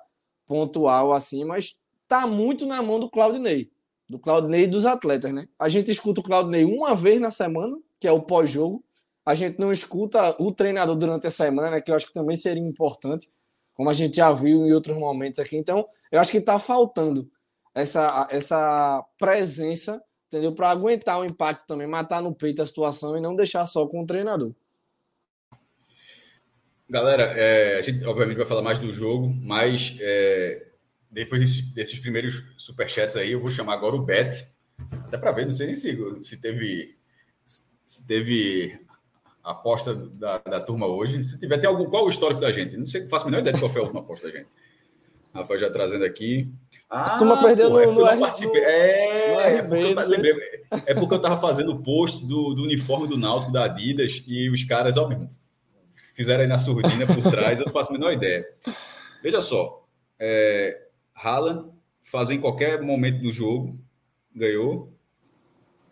pontual assim, mas tá muito na mão do Claudinei, do Claudinei e dos atletas, né? A gente escuta o Claudinei uma vez na semana, que é o pós-jogo. A gente não escuta o treinador durante a semana, que eu acho que também seria importante como a gente já viu em outros momentos aqui. Então, eu acho que está faltando essa, essa presença, entendeu? Para aguentar o impacto também, matar no peito a situação e não deixar só com o treinador. Galera, é, a gente obviamente vai falar mais do jogo, mas é, depois desse, desses primeiros superchats aí, eu vou chamar agora o Bet, até para ver, não sei nem se, se teve se teve a aposta da, da turma hoje. Se tiver, tem algum. Qual o histórico da gente? Não sei, faço a menor ideia de qual foi a última aposta da gente. Rafael já trazendo aqui. Ah, a turma perdeu pô, no, é no, R, no, é, é, porque lembrei, é porque eu estava fazendo o post do, do uniforme do Náutico da Adidas e os caras, ó, mesmo, fizeram aí na surdina por trás, eu não faço a menor ideia. Veja só, é, Haaland fazer em qualquer momento do jogo, ganhou.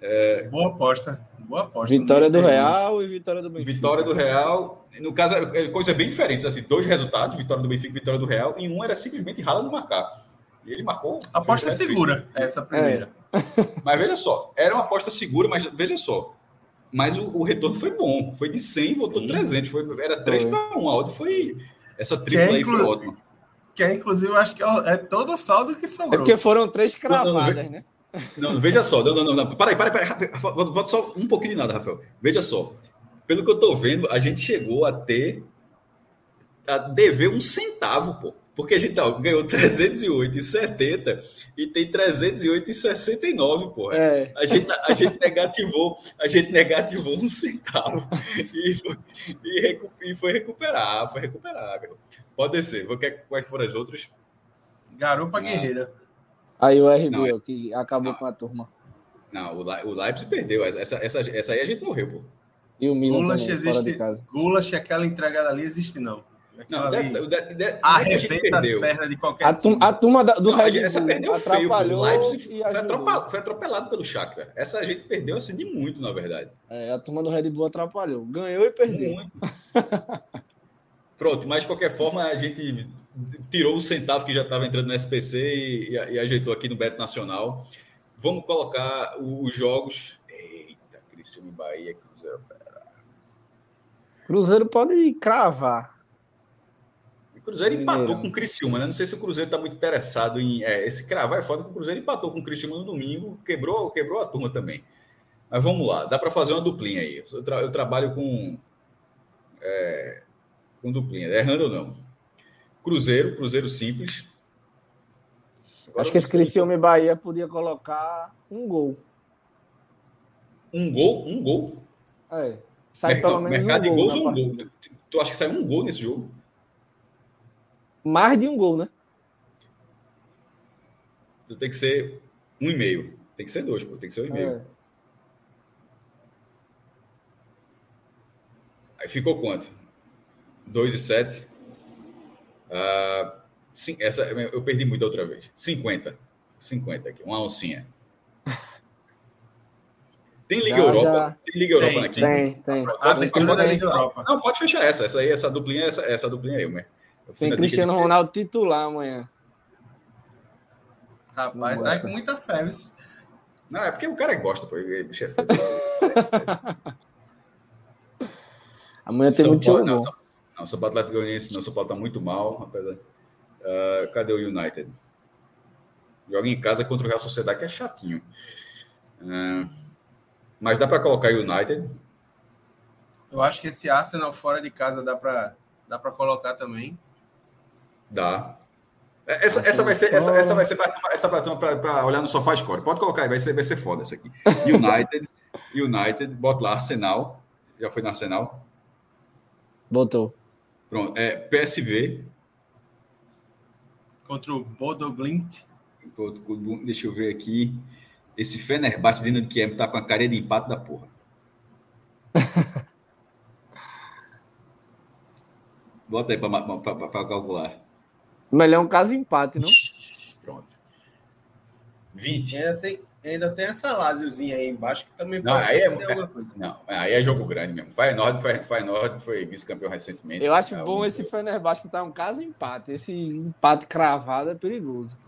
É, Boa aposta. Boa aposta. Vitória do Real e vitória do Benfica. Vitória do Real. No caso, é coisa bem diferente. Assim, dois resultados, vitória do Benfica e vitória do Real. E um era simplesmente rala no marcar. E ele marcou. Aposta segura, essa primeira. Mas veja só, era uma aposta segura, mas veja só. Mas o, o retorno foi bom. Foi de 100 voltou 300. Foi, era 3 para 1. A odd foi. Essa tripla é aí foi ótima. Que é, inclusive, eu acho que é, é todo o saldo que sobrou. É porque foram três cravadas, não, não, né? Não, veja só. Não, não, não. Para aí, para aí. Volta só um pouquinho de nada, Rafael. Veja só. Pelo que eu tô vendo, a gente chegou a ter. a dever um centavo, pô. Porque a gente ó, ganhou 308,70 e tem 308,69, pô. É. A, gente, a gente negativou, a gente negativou um centavo e, e, e foi recuperar, foi recuperar. Pode descer. Quais foram as outras? Garupa ah. Guerreira. Aí o RB, não, que acabou não. com a turma. Não, o, o Leipzig perdeu. Essa, essa, essa aí a gente morreu, pô. E o Milan Gulash também, existe, fora de casa. Gulash, aquela entregada ali existe, não. Não, deve, arrebenta as pernas de qualquer a, tum, a turma do Red Bull atrapalhou Leipzig, foi, atropelado, foi atropelado pelo Shakhtar. Essa a gente perdeu assim de muito, na verdade. É, a turma do Red Bull atrapalhou. Ganhou e perdeu. Muito. Pronto, mas de qualquer forma a gente tirou o centavo que já estava entrando no SPC e, e, e, ajeitou aqui no Beto Nacional. Vamos colocar os jogos. Eita, Criciúma e Bahia, Cruzeiro. Cruzeiro pode cravar. O Cruzeiro empatou com o Criciúma, né? Não sei se o Cruzeiro está muito interessado em. É, esse cravar é foda que o Cruzeiro empatou com o Criciúma no domingo, quebrou, quebrou a turma também. Mas vamos lá, dá para fazer uma duplinha aí. Eu, tra eu trabalho com. É, com duplinha, errando ou não. Cruzeiro, Cruzeiro simples. Agora Acho que esse Criciúma e Bahia podia colocar um gol. Um gol? Um gol? É. Sai Mer pelo menos mercado um gol. Mercado de gols um gol. Tu acha que sai um gol nesse jogo? Mais de um gol, né? Então tem que ser um e meio. Tem que ser dois, pô. Tem que ser um e meio. É. Aí ficou quanto? Dois e sete. Uh, sim, essa eu perdi muito outra vez. 50. 50 aqui, uma oncinha. Tem Liga já, Europa? Já... Tem Liga Europa tem, aqui? Tem, tem. Ah, tem, tem, tem Liga Europa. Não, pode fechar essa. Essa aí, essa duplinha, essa, essa duplinha aí, mas. Tem Cristiano Ronaldo titular amanhã. Rapaz, tá com muita fé. Não, é porque o cara gosta, pô. Bicho é Amanhã tem São muito jogo. Não, não, São Paulo Atlético Goianiense, não. São Paulo tá muito mal, rapaz. Uh, cadê o United? Joga em casa contra o Real Sociedade, que é chatinho. Uh, mas dá para colocar o United. Eu acho que esse Arsenal fora de casa dá para dá para colocar também. Dá. É, essa, essa vai ser essa, essa vai ser essa para olhar no sofá score. Pode colocar aí, vai ser vai ser foda essa aqui. United, United, bota lá Arsenal. Já foi no Arsenal? Botou. Pronto, é PSV contra o Bodo Glint. Deixa eu ver aqui. Esse Fenerbahçe dentro de Kiev tá com a cara de empate da porra. Bota aí para calcular. Melhor um caso empate, não? Pronto. 20. Ainda tem, ainda tem essa Laziozinha aí embaixo que também não, pode aí é, alguma coisa. Não, aí é jogo grande mesmo. Feyenoord foi, Feyenoord foi vice-campeão recentemente. Eu acho é bom esse Fenerbahçe que tá um caso empate. Esse empate cravado é perigoso.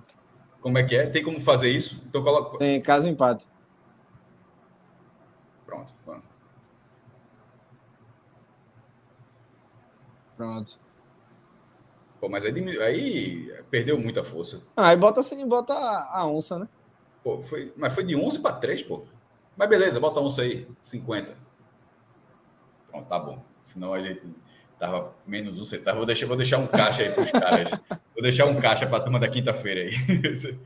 Como é que é? Tem como fazer isso? Então coloca... Tem caso empate. Pronto, pronto. Pronto. Pô, mas aí, aí perdeu muita força. Ah, aí bota assim, bota a onça, né? Pô, foi, mas foi de 11 para 3, pô. Mas beleza, bota a onça aí, 50. Pronto, tá bom. Senão a gente tava menos um centavo. Vou deixar, vou deixar um caixa aí para os caras. vou deixar um caixa para a turma da quinta-feira aí.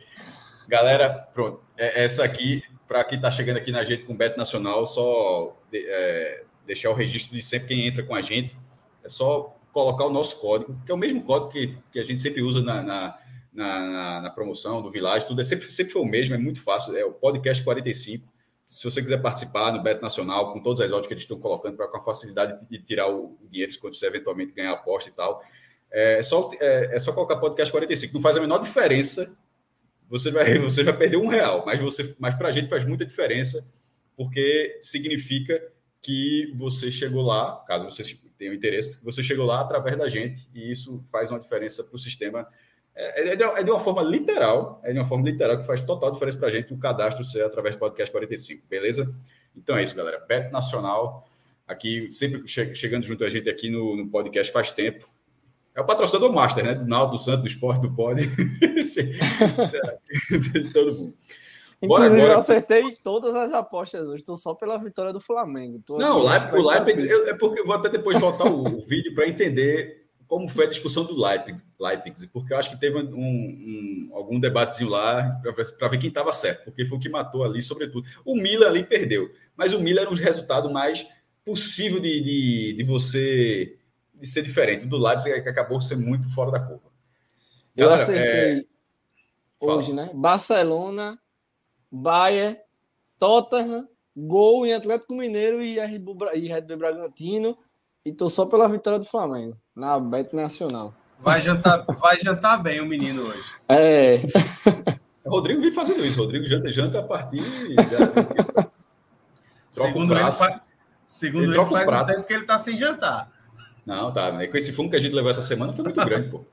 Galera, pronto. É, essa aqui, para quem está chegando aqui na gente com o Beto Nacional, só de, é, deixar o registro de sempre quem entra com a gente. É só colocar o nosso código, que é o mesmo código que, que a gente sempre usa na, na, na, na promoção do Village, tudo é sempre, sempre foi o mesmo, é muito fácil, é o podcast 45. Se você quiser participar no Beto Nacional, com todas as odds que eles estão colocando, para com a facilidade de tirar o dinheiro quando você eventualmente ganhar a aposta e tal, é só, é, é só colocar podcast 45. Não faz a menor diferença. Você vai, você vai perder um real, mas, você, mas para a gente faz muita diferença, porque significa que você chegou lá, caso você tenha interesse, você chegou lá através da gente e isso faz uma diferença para o sistema É, é, de, é, de, uma forma literal, é de uma forma literal que faz total diferença para a gente o cadastro ser através do podcast 45, beleza? Então é isso, galera. Beto Nacional, aqui sempre che chegando junto a gente aqui no, no, podcast faz tempo. É o patrocinador master, né? Do Naldo, do Santo, do Esporte, do Pod. Todo mundo. Bora Inclusive, agora. eu acertei todas as apostas hoje. Estou só pela vitória do Flamengo. Tô não, o Leipzig é porque eu vou até depois voltar o, o vídeo para entender como foi a discussão do Leipzig, Leipzig porque eu acho que teve um, um algum debatezinho lá para ver quem estava certo, porque foi o que matou ali, sobretudo. O Milan ali perdeu, mas o Milan era um resultado mais possível de, de, de você de ser diferente. O do Leipzig é que acabou sendo muito fora da curva. Eu Galera, acertei é... hoje, né? Barcelona Bayern, Tottenham, gol em Atlético Mineiro e e Red Bull Bragantino. E tô só pela vitória do Flamengo, na Bet Nacional. Vai jantar, vai jantar bem o menino hoje. É. Rodrigo vem fazendo isso. Rodrigo janta, janta a partir. segundo ele, faz, segundo ele, ele faz prato. um tempo que ele tá sem jantar. Não, tá. Né? Com esse fumo que a gente levou essa semana foi muito grande, pô.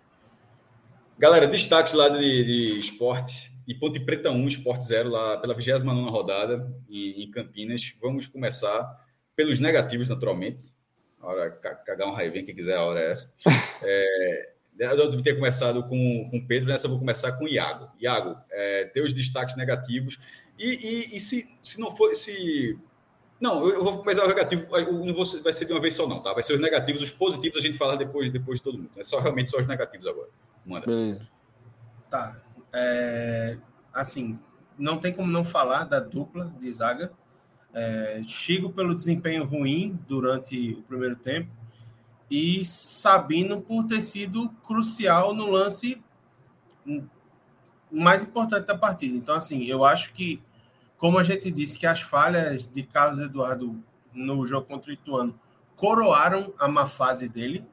Galera, destaques lá de, de esporte e Ponte Preta 1, Esporte 0, lá pela 29 rodada em, em, Campinas. Vamos começar pelos negativos, naturalmente. A hora, cagar um raivinho, quem quiser, a hora é essa. É, eu devia ter começado com o Pedro, nessa eu vou começar com o Iago. Iago, é, teus destaques negativos. E, e, e, se, se não for. Se... Não, eu vou começar o negativo, não vou, vai ser de uma vez só, não, tá? Vai ser os negativos, os positivos a gente fala depois, depois de todo mundo. É só realmente só os negativos agora. Manda. Beleza. Tá. É, assim, não tem como não falar da dupla de zaga. É, Chico pelo desempenho ruim durante o primeiro tempo e Sabino por ter sido crucial no lance mais importante da partida. Então, assim, eu acho que, como a gente disse, que as falhas de Carlos Eduardo no jogo contra o Ituano coroaram a má fase dele,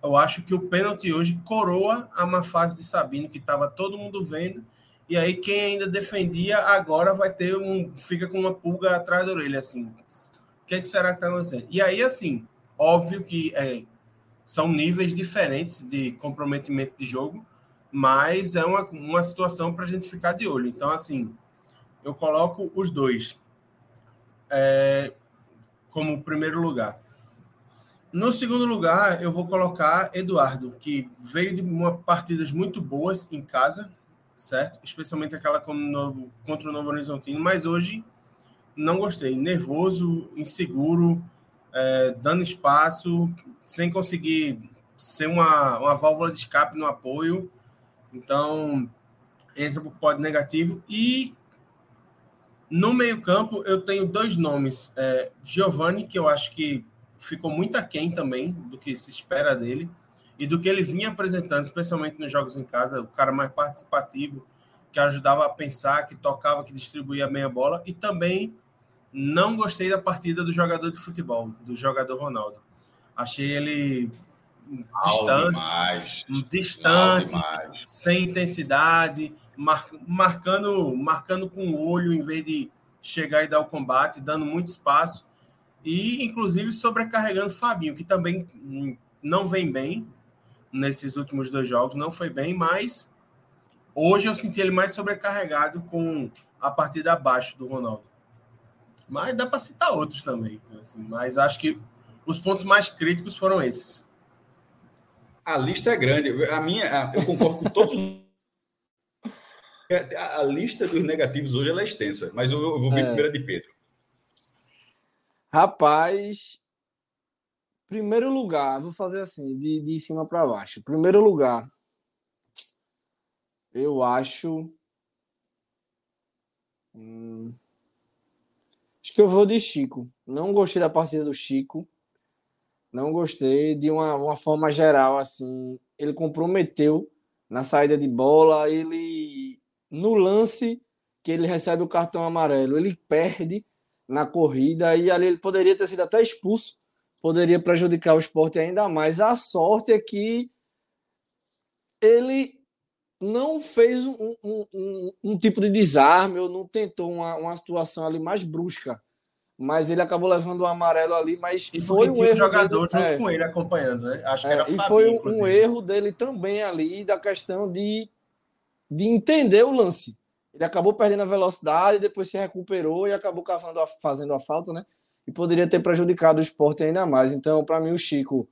eu acho que o pênalti hoje coroa a má fase de Sabino, que estava todo mundo vendo. E aí, quem ainda defendia, agora vai ter um. fica com uma pulga atrás da orelha, assim. O que, é que será que está acontecendo? E aí, assim, óbvio que é, são níveis diferentes de comprometimento de jogo, mas é uma, uma situação para a gente ficar de olho. Então, assim, eu coloco os dois é, como primeiro lugar. No segundo lugar, eu vou colocar Eduardo, que veio de uma partidas muito boas em casa, certo? Especialmente aquela novo, contra o Novo Horizontino, mas hoje não gostei. Nervoso, inseguro, é, dando espaço, sem conseguir ser uma, uma válvula de escape no apoio. Então, entra para o pódio negativo. E no meio-campo, eu tenho dois nomes. É, Giovanni, que eu acho que ficou muito aquém também do que se espera dele e do que ele vinha apresentando, especialmente nos jogos em casa, o cara mais participativo, que ajudava a pensar, que tocava, que distribuía bem a bola, e também não gostei da partida do jogador de futebol, do jogador Ronaldo. Achei ele distante, demais. distante, sem intensidade, mar, marcando, marcando com o olho em vez de chegar e dar o combate, dando muito espaço e inclusive sobrecarregando Fabinho, que também não vem bem nesses últimos dois jogos, não foi bem, mas hoje eu senti ele mais sobrecarregado com a partida abaixo do Ronaldo. Mas dá para citar outros também, assim, mas acho que os pontos mais críticos foram esses. A lista é grande. A minha, eu concordo com todos. A lista dos negativos hoje é extensa, mas eu vou vir é. primeiro de Pedro. Rapaz, primeiro lugar, vou fazer assim, de, de cima para baixo. Primeiro lugar, eu acho. Hum, acho que eu vou de Chico. Não gostei da partida do Chico. Não gostei de uma, uma forma geral, assim. Ele comprometeu na saída de bola. Ele, no lance que ele recebe o cartão amarelo, ele perde na corrida e ali ele poderia ter sido até expulso, poderia prejudicar o esporte ainda mais. A sorte é que ele não fez um, um, um, um tipo de desarme ou não tentou uma, uma situação ali mais brusca mas ele acabou levando o amarelo ali, mas e foi um erro jogador dele, junto é, com ele acompanhando, né? Acho que é, era Fabinho, E foi um, um erro dele também ali da questão de, de entender o lance. Ele acabou perdendo a velocidade, depois se recuperou e acabou cavando a, fazendo a falta, né? E poderia ter prejudicado o esporte ainda mais. Então, para mim, o Chico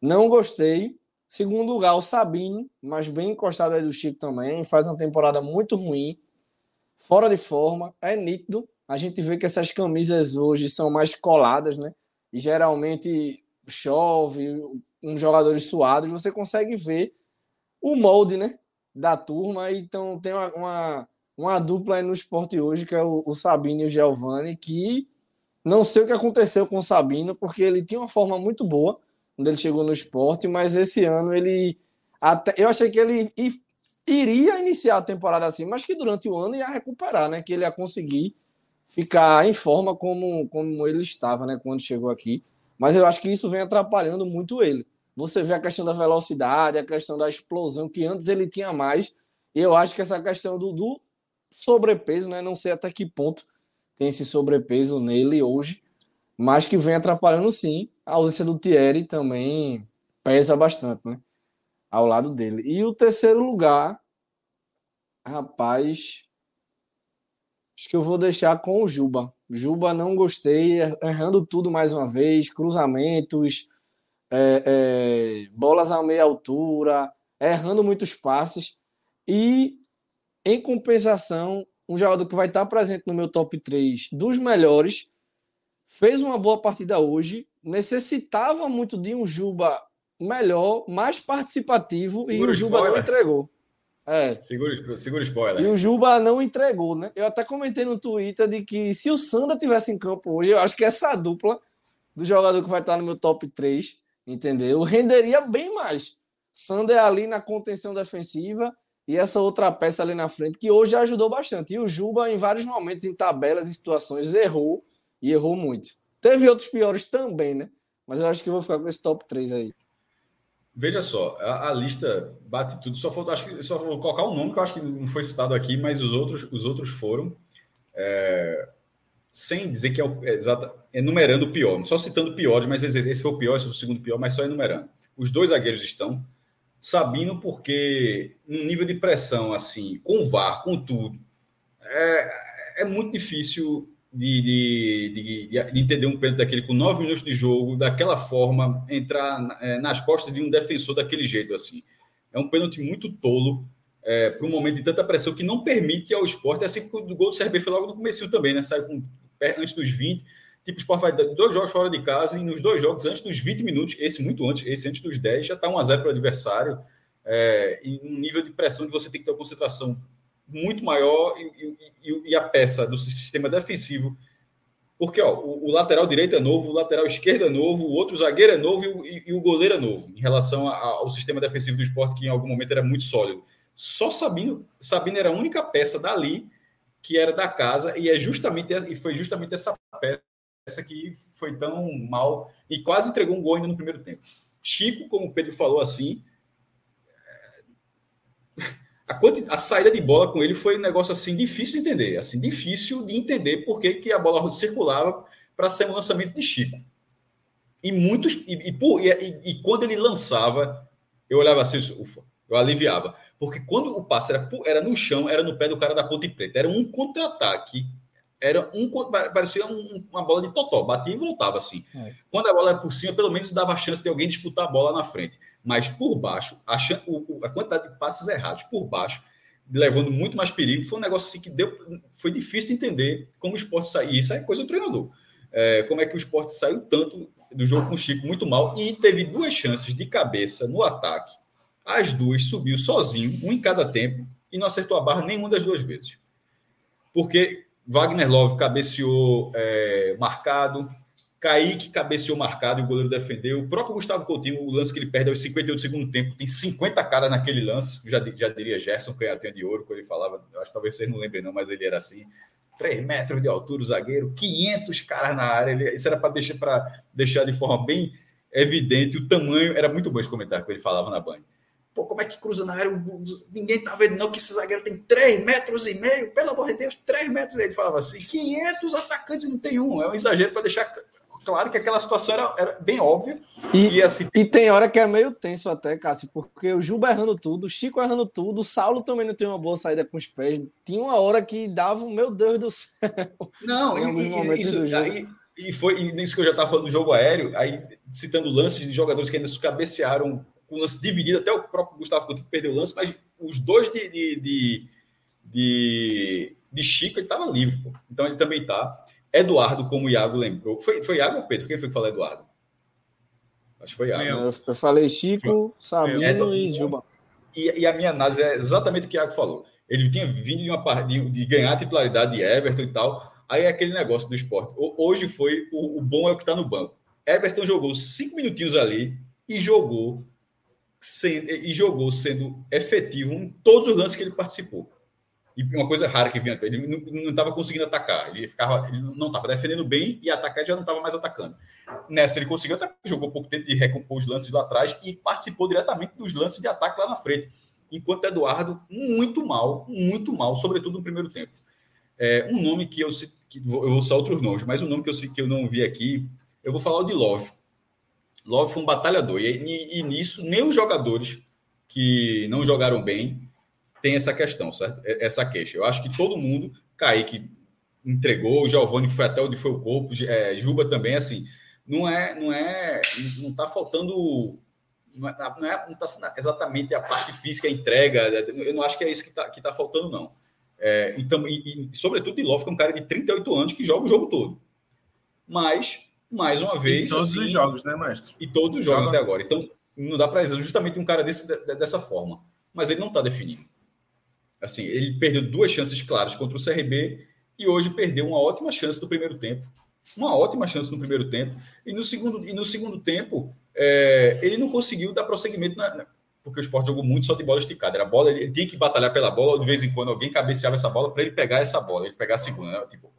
não gostei. Segundo lugar, o Sabino, mas bem encostado aí do Chico também. Faz uma temporada muito ruim, fora de forma, é nítido a gente vê que essas camisas hoje são mais coladas, né? E geralmente chove, uns jogadores suados, você consegue ver o molde, né? Da turma. Então tem uma, uma, uma dupla aí no esporte hoje, que é o, o Sabino e o Giovanni, que não sei o que aconteceu com o Sabino, porque ele tinha uma forma muito boa quando ele chegou no esporte, mas esse ano ele. Até, eu achei que ele iria iniciar a temporada assim, mas que durante o ano ia recuperar, né? Que ele ia conseguir ficar em forma como, como ele estava, né, quando chegou aqui. Mas eu acho que isso vem atrapalhando muito ele. Você vê a questão da velocidade, a questão da explosão, que antes ele tinha mais. E eu acho que essa questão do, do sobrepeso, né, não sei até que ponto tem esse sobrepeso nele hoje, mas que vem atrapalhando sim. A ausência do Thierry também pesa bastante, né? Ao lado dele. E o terceiro lugar, rapaz, Acho que eu vou deixar com o Juba. Juba não gostei, errando tudo mais uma vez, cruzamentos, é, é, bolas a meia altura, errando muitos passes. E, em compensação, um jogador que vai estar presente no meu top 3 dos melhores, fez uma boa partida hoje, necessitava muito de um Juba melhor, mais participativo, Segura e o Juba spoiler. não entregou. É. Segura, segura spoiler. E o Juba não entregou, né? Eu até comentei no Twitter de que se o Sanda tivesse em campo hoje, eu acho que essa dupla do jogador que vai estar no meu top 3, entendeu? Renderia bem mais. Sander é ali na contenção defensiva e essa outra peça ali na frente, que hoje ajudou bastante. E o Juba, em vários momentos, em tabelas e situações, errou e errou muito. Teve outros piores também, né? Mas eu acho que eu vou ficar com esse top 3 aí. Veja só, a, a, lista bate tudo. Só faltou, acho que só vou colocar um nome que eu acho que não foi citado aqui, mas os outros, os outros foram. É, sem dizer que é, o, é exata, enumerando o pior, só citando piores, mas esse foi o pior, esse foi o segundo pior, mas só enumerando. Os dois zagueiros estão. Sabino, porque um nível de pressão assim, com VAR, com tudo, é, é muito difícil de, de, de, de, entender um pênalti daquele com nove minutos de jogo, daquela forma, entrar é, nas costas de um defensor daquele jeito assim. É um pênalti muito tolo é, para um momento de tanta pressão que não permite ao esporte, assim que o gol do CRB foi logo no começo também, né? Saiu com, antes dos 20. Tipo, o esporte vai dois jogos fora de casa e nos dois jogos, antes dos 20 minutos, esse muito antes, esse antes dos 10, já está 1 a 0 para o adversário. É, e um nível de pressão que você tem que ter uma concentração muito maior e, e, e, a peça do sistema defensivo. Porque ó, o, o, lateral direito é novo, o lateral esquerdo é novo, o outro zagueiro é novo e, e o goleiro é novo, em relação a, ao sistema defensivo do esporte, que em algum momento era muito sólido. Só Sabino, Sabino era a única peça dali que era da casa, e é justamente e foi justamente essa peça que foi tão mal e quase entregou um gol ainda no primeiro tempo. Chico, como o Pedro falou assim, a, a, saída de bola com ele foi um negócio assim difícil de entender, assim difícil de entender porque que a bola circulava para ser um lançamento de Chico. E muitos e, e, e, e, quando ele lançava, eu olhava assim, ufa, eu aliviava, porque quando o passe era, era no chão, era no pé do cara da Ponte Preta, era um contra-ataque era um parecia um, uma bola de totó, batia e voltava assim. É. Quando a bola era por cima, pelo menos dava chance de alguém disputar a bola na frente. Mas por baixo, a, a quantidade de passes errados por baixo, levando muito mais perigo, foi um negócio assim que deu, foi difícil de entender como o esporte saiu. Isso é coisa do treinador. É, como é que o esporte saiu tanto do jogo com o Chico muito mal e teve duas chances de cabeça no ataque. As duas subiu sozinho, um em cada tempo, e não acertou a barra nenhuma das duas vezes. Porque Wagner Love cabeceou é, marcado, Kaique cabeceou marcado e o goleiro defendeu. O próprio Gustavo Coutinho, o lance que ele perde aos 58 do segundo tempo, tem 50 caras naquele lance. Já, já diria Gerson, canhatinha de ouro, quando ele falava. Acho que talvez vocês não lembrem, não, mas ele era assim. 3 metros de altura, o zagueiro, 500 caras na área. Ele, isso era para deixar, deixar de forma bem evidente o tamanho. Era muito bom esse comentário que ele falava na banha. Pô, como é que cruza na área? Ninguém tá vendo não que esse zagueiro tem 3 metros e meio, pelo amor de Deus, 3 metros. Ele falava assim, 500 atacantes não tem um. É um exagero para deixar claro que aquela situação era, era bem óbvia. E, e, assim... e tem hora que é meio tenso até, Cássio, porque o Juba errando tudo, o Chico errando tudo, o Saulo também não tem uma boa saída com os pés. Tinha uma hora que dava, meu Deus do céu. Não, e, isso, aí, e foi e nisso que eu já estava falando do jogo aéreo, aí citando lances de jogadores que ainda se cabecearam com lance dividido, até o próprio Gustavo Coutinho perdeu o lance, mas os dois de, de, de, de, de Chico, ele estava livre, pô. então ele também está. Eduardo, como o Iago lembrou. Foi, foi Iago ou Pedro? Quem foi que falou Eduardo? Acho que foi Iago. Eu, eu falei Chico, Sabino Eduardo, e Juba. E, e, a minha análise é exatamente o que o Iago falou. Ele tinha vindo de, uma, de, de ganhar a titularidade de Everton e tal. Aí é aquele negócio do esporte. Hoje foi o, o bom é o que está no banco. Everton jogou cinco minutinhos ali e jogou e jogou sendo efetivo em todos os lances que ele participou. E uma coisa rara que vinha, ele não estava conseguindo atacar, ele ficava, ele não estava defendendo bem e atacar já não estava mais atacando. Nessa ele conseguiu atacar, jogou pouco tempo de recompor os lances lá atrás e participou diretamente dos lances de ataque lá na frente. Enquanto Eduardo, muito mal, muito mal, sobretudo no primeiro tempo. É, um nome que eu, que, eu vou usar outros nomes, mas um nome que eu, que eu não vi aqui, eu vou falar o de Love. Love foi um batalhador. E, e, e nisso, nem os jogadores que não jogaram bem tem essa questão, certo? Essa queixa. Eu acho que todo mundo, Kaique entregou, o Giovanni foi até onde foi o corpo, é, Juba também, assim, não é, não é, não tá faltando, não é, não, é, não tá exatamente a parte física, a entrega, eu não acho que é isso que tá, que tá faltando, não. É, então, e, e, sobretudo de Love, que é um cara de 38 anos que joga o jogo todo. Mas mais uma vez. E todos assim, os jogos, né, mestre? E todos os jogos Joga. até agora. Então, não dá para justamente um cara desse, dessa forma. Mas ele não está definindo. Assim, ele perdeu duas chances claras contra o CRB e hoje perdeu uma ótima chance no primeiro tempo. Uma ótima chance no primeiro tempo. E no segundo, e no segundo tempo, é, ele não conseguiu dar prosseguimento, na, porque o esporte jogou muito só de bola esticada. Era bola, ele, ele tinha que batalhar pela bola, de vez em quando alguém cabeceava essa bola para ele pegar essa bola, ele pegar a segunda. Né? Tipo,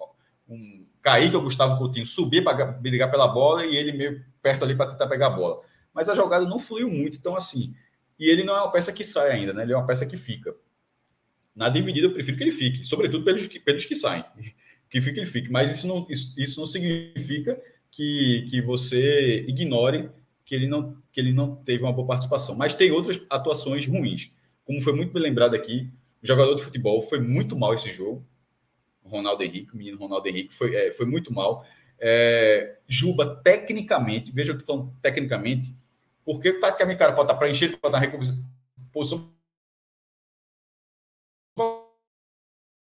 um Kaique ou Gustavo Coutinho subir para brigar pela bola e ele meio perto ali para tentar pegar a bola. Mas a jogada não fluiu muito, então assim. E ele não é uma peça que sai ainda, né? Ele é uma peça que fica. Na dividida eu prefiro que ele fique, sobretudo pelos que, pelos que saem. Que fique, ele fique. Mas isso não, isso, isso não significa que, que você ignore que ele, não, que ele não teve uma boa participação. Mas tem outras atuações ruins. Como foi muito bem lembrado aqui, o jogador de futebol foi muito mal esse jogo. Ronaldo Henrique, o menino Ronaldo Henrique, foi, é, foi muito mal. É, Juba, tecnicamente, veja o que eu estou falando tecnicamente, porque taticamente o cara pode estar para encher, pode estar recomposição.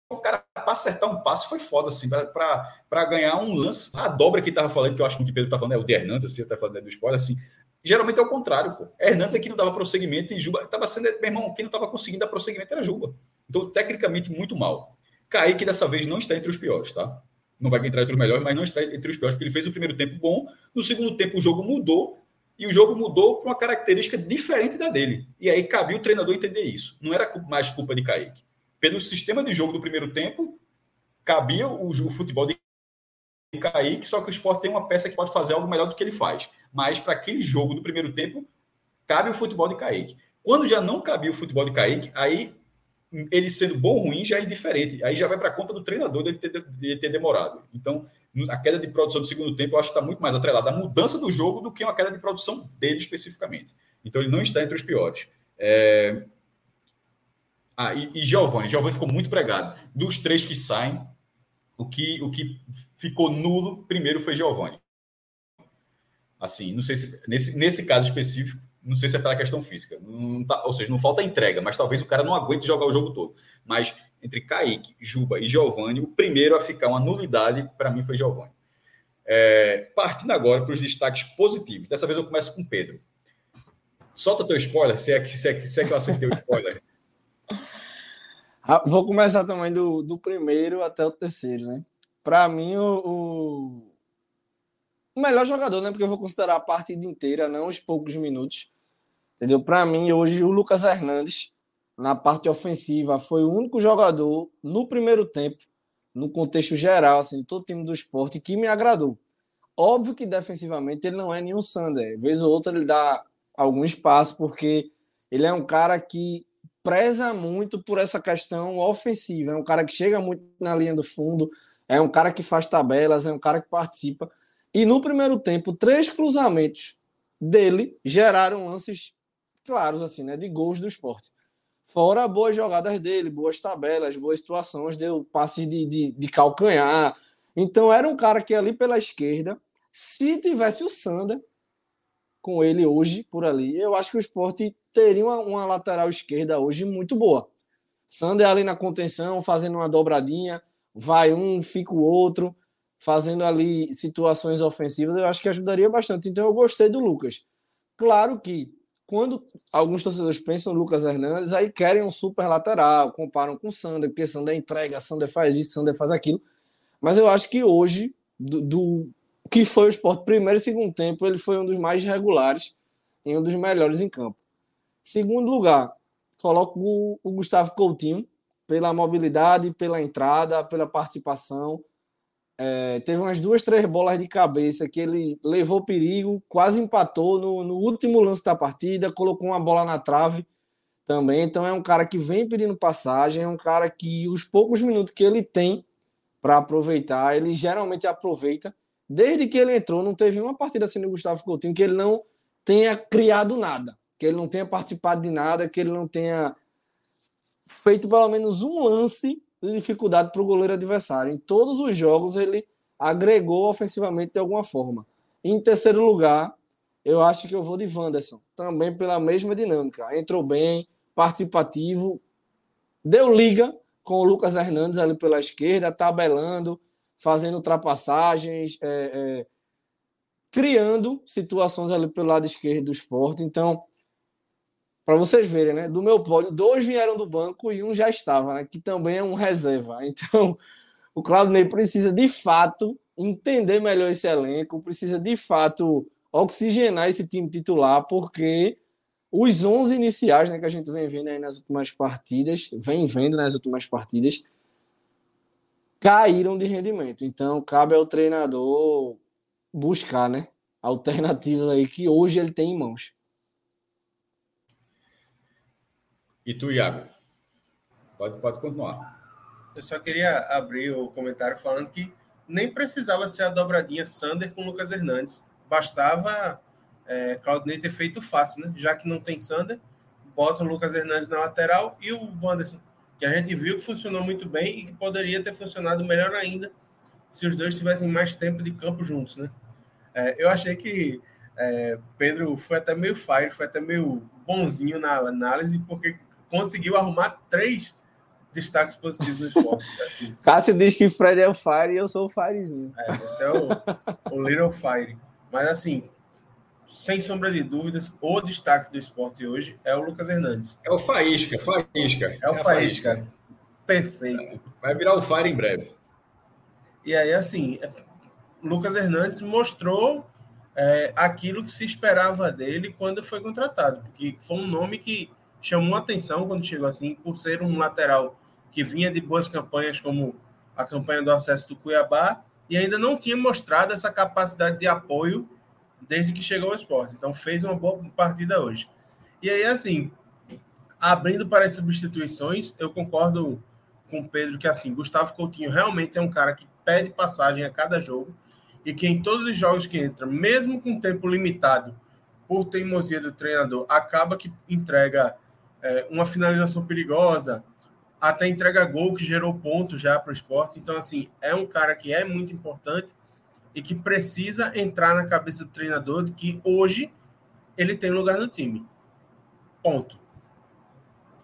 O cara, para acertar um passe, foi foda, assim, para ganhar um lance. A dobra que estava falando, que eu acho que o Pedro está falando, é o de Hernandes, assim, está falando do spoiler, assim. Geralmente é o contrário, pô. Hernandes aqui não dava prosseguimento e Juba estava sendo, meu irmão, quem não estava conseguindo dar prosseguimento era Juba. Então, tecnicamente, muito mal. Kaique dessa vez não está entre os piores, tá? Não vai entrar entre os melhores, mas não está entre os piores, porque ele fez o primeiro tempo bom. No segundo tempo, o jogo mudou e o jogo mudou para uma característica diferente da dele. E aí cabia o treinador entender isso. Não era mais culpa de Kaique. Pelo sistema de jogo do primeiro tempo, cabia o, o futebol de Kaique, só que o esporte tem uma peça que pode fazer algo melhor do que ele faz. Mas para aquele jogo do primeiro tempo, cabe o futebol de Kaique. Quando já não cabia o futebol de Kaique, aí ele sendo bom ou ruim já é indiferente. Aí já vai para conta do treinador dele ter, de ter demorado. Então, a queda de produção do segundo tempo eu acho que está muito mais atrelada à mudança do jogo do que uma queda de produção dele especificamente. Então, ele não está entre os piores. É... Ah, e, e Giovanni. Giovanni ficou muito pregado. Dos três que saem, o que, o que ficou nulo primeiro foi Giovanni. Assim, não sei se nesse, nesse caso específico, não sei se é pela questão física. Tá, ou seja, não falta entrega, mas talvez o cara não aguente jogar o jogo todo. Mas entre Kaique, Juba e Giovanni, o primeiro a ficar uma nulidade, para mim, foi Giovanni. É, partindo agora para os destaques positivos. Dessa vez eu começo com Pedro. Solta teu spoiler, se é que, se é, se é que eu acertei o spoiler. Ah, vou começar também do, do primeiro até o terceiro, né? Para mim, o, o, melhor jogador, né? Porque eu vou considerar a partida inteira, não os poucos minutos. Entendeu? Para mim, hoje, o Lucas Hernandes, na parte ofensiva, foi o único jogador no primeiro tempo, no contexto geral, assim, todo time do esporte, que me agradou. Óbvio que defensivamente ele não é nenhum Sander. Vez ou outra ele dá algum espaço, porque ele é um cara que preza muito por essa questão ofensiva. É um cara que chega muito na linha do fundo, é um cara que faz tabelas, é um cara que participa. E no primeiro tempo, três cruzamentos dele geraram lances claros, assim, né, de gols do esporte. Fora boas jogadas dele, boas tabelas, boas situações, deu passes de, de, de calcanhar. Então era um cara que ali pela esquerda, se tivesse o Sander com ele hoje por ali, eu acho que o esporte teria uma, uma lateral esquerda hoje muito boa. Sander ali na contenção, fazendo uma dobradinha, vai um, fica o outro, fazendo ali situações ofensivas, eu acho que ajudaria bastante. Então eu gostei do Lucas. Claro que quando alguns torcedores pensam no Lucas Hernandes, aí querem um super lateral, comparam com o Sander, porque Sander entrega, Sander faz isso, Sander faz aquilo. Mas eu acho que hoje, do, do que foi o esporte primeiro e segundo tempo, ele foi um dos mais regulares e um dos melhores em campo. Segundo lugar, coloco o, o Gustavo Coutinho, pela mobilidade, pela entrada, pela participação. É, teve umas duas, três bolas de cabeça que ele levou perigo, quase empatou no, no, último lance da partida, colocou uma bola na trave também. Então é um cara que vem pedindo passagem, é um cara que os poucos minutos que ele tem para aproveitar, ele geralmente aproveita. Desde que ele entrou, não teve uma partida assim do Gustavo Coutinho que ele não tenha criado nada, que ele não tenha participado de nada, que ele não tenha feito pelo menos um lance de dificuldade para o goleiro adversário. Em todos os jogos ele agregou ofensivamente de alguma forma. Em terceiro lugar, eu acho que eu vou de Wanderson, também pela mesma dinâmica. Entrou bem, participativo, deu liga com o Lucas Hernandes ali pela esquerda, tabelando, fazendo ultrapassagens, é, é, criando situações ali pelo lado esquerdo do esporte. Então, para vocês verem, né? Do meu pódio, dois vieram do banco e um já estava, né? Que também é um reserva. Então, o Claudinei precisa de fato entender melhor esse elenco, precisa de fato oxigenar esse time titular, porque os 11 iniciais, né, que a gente vem vendo aí nas últimas partidas, vem vendo nas últimas partidas, caíram de rendimento. Então, cabe ao treinador buscar, né, alternativas aí que hoje ele tem em mãos. E tu, Iago? Pode, pode continuar. Eu só queria abrir o comentário falando que nem precisava ser a dobradinha Sander com Lucas Hernandes. Bastava é, Claudinei ter feito fácil, né? Já que não tem Sander, bota o Lucas Hernandes na lateral e o Wanderson, que a gente viu que funcionou muito bem e que poderia ter funcionado melhor ainda se os dois tivessem mais tempo de campo juntos, né? É, eu achei que é, Pedro foi até meio fire, foi até meio bonzinho na análise, porque conseguiu arrumar três destaques positivos no esporte. Assim. Cássio diz que Fred é o Fire e eu sou o Firezinho. É, você é o, o Little Fire. Mas assim, sem sombra de dúvidas, o destaque do esporte hoje é o Lucas Hernandes. É o Faísca, Faísca. É o é Faísca. Faísca. Perfeito. Vai virar o Fire em breve. E aí, assim, Lucas Hernandes mostrou é, aquilo que se esperava dele quando foi contratado, porque foi um nome que chamou atenção quando chegou assim, por ser um lateral que vinha de boas campanhas, como a campanha do acesso do Cuiabá, e ainda não tinha mostrado essa capacidade de apoio desde que chegou ao esporte. Então fez uma boa partida hoje. E aí, assim, abrindo para as substituições, eu concordo com o Pedro que assim, Gustavo Coutinho realmente é um cara que pede passagem a cada jogo e que em todos os jogos que entra, mesmo com tempo limitado, por teimosia do treinador, acaba que entrega é, uma finalização perigosa, até entrega gol que gerou ponto já para o esporte. Então, assim, é um cara que é muito importante e que precisa entrar na cabeça do treinador de que hoje ele tem lugar no time. Ponto.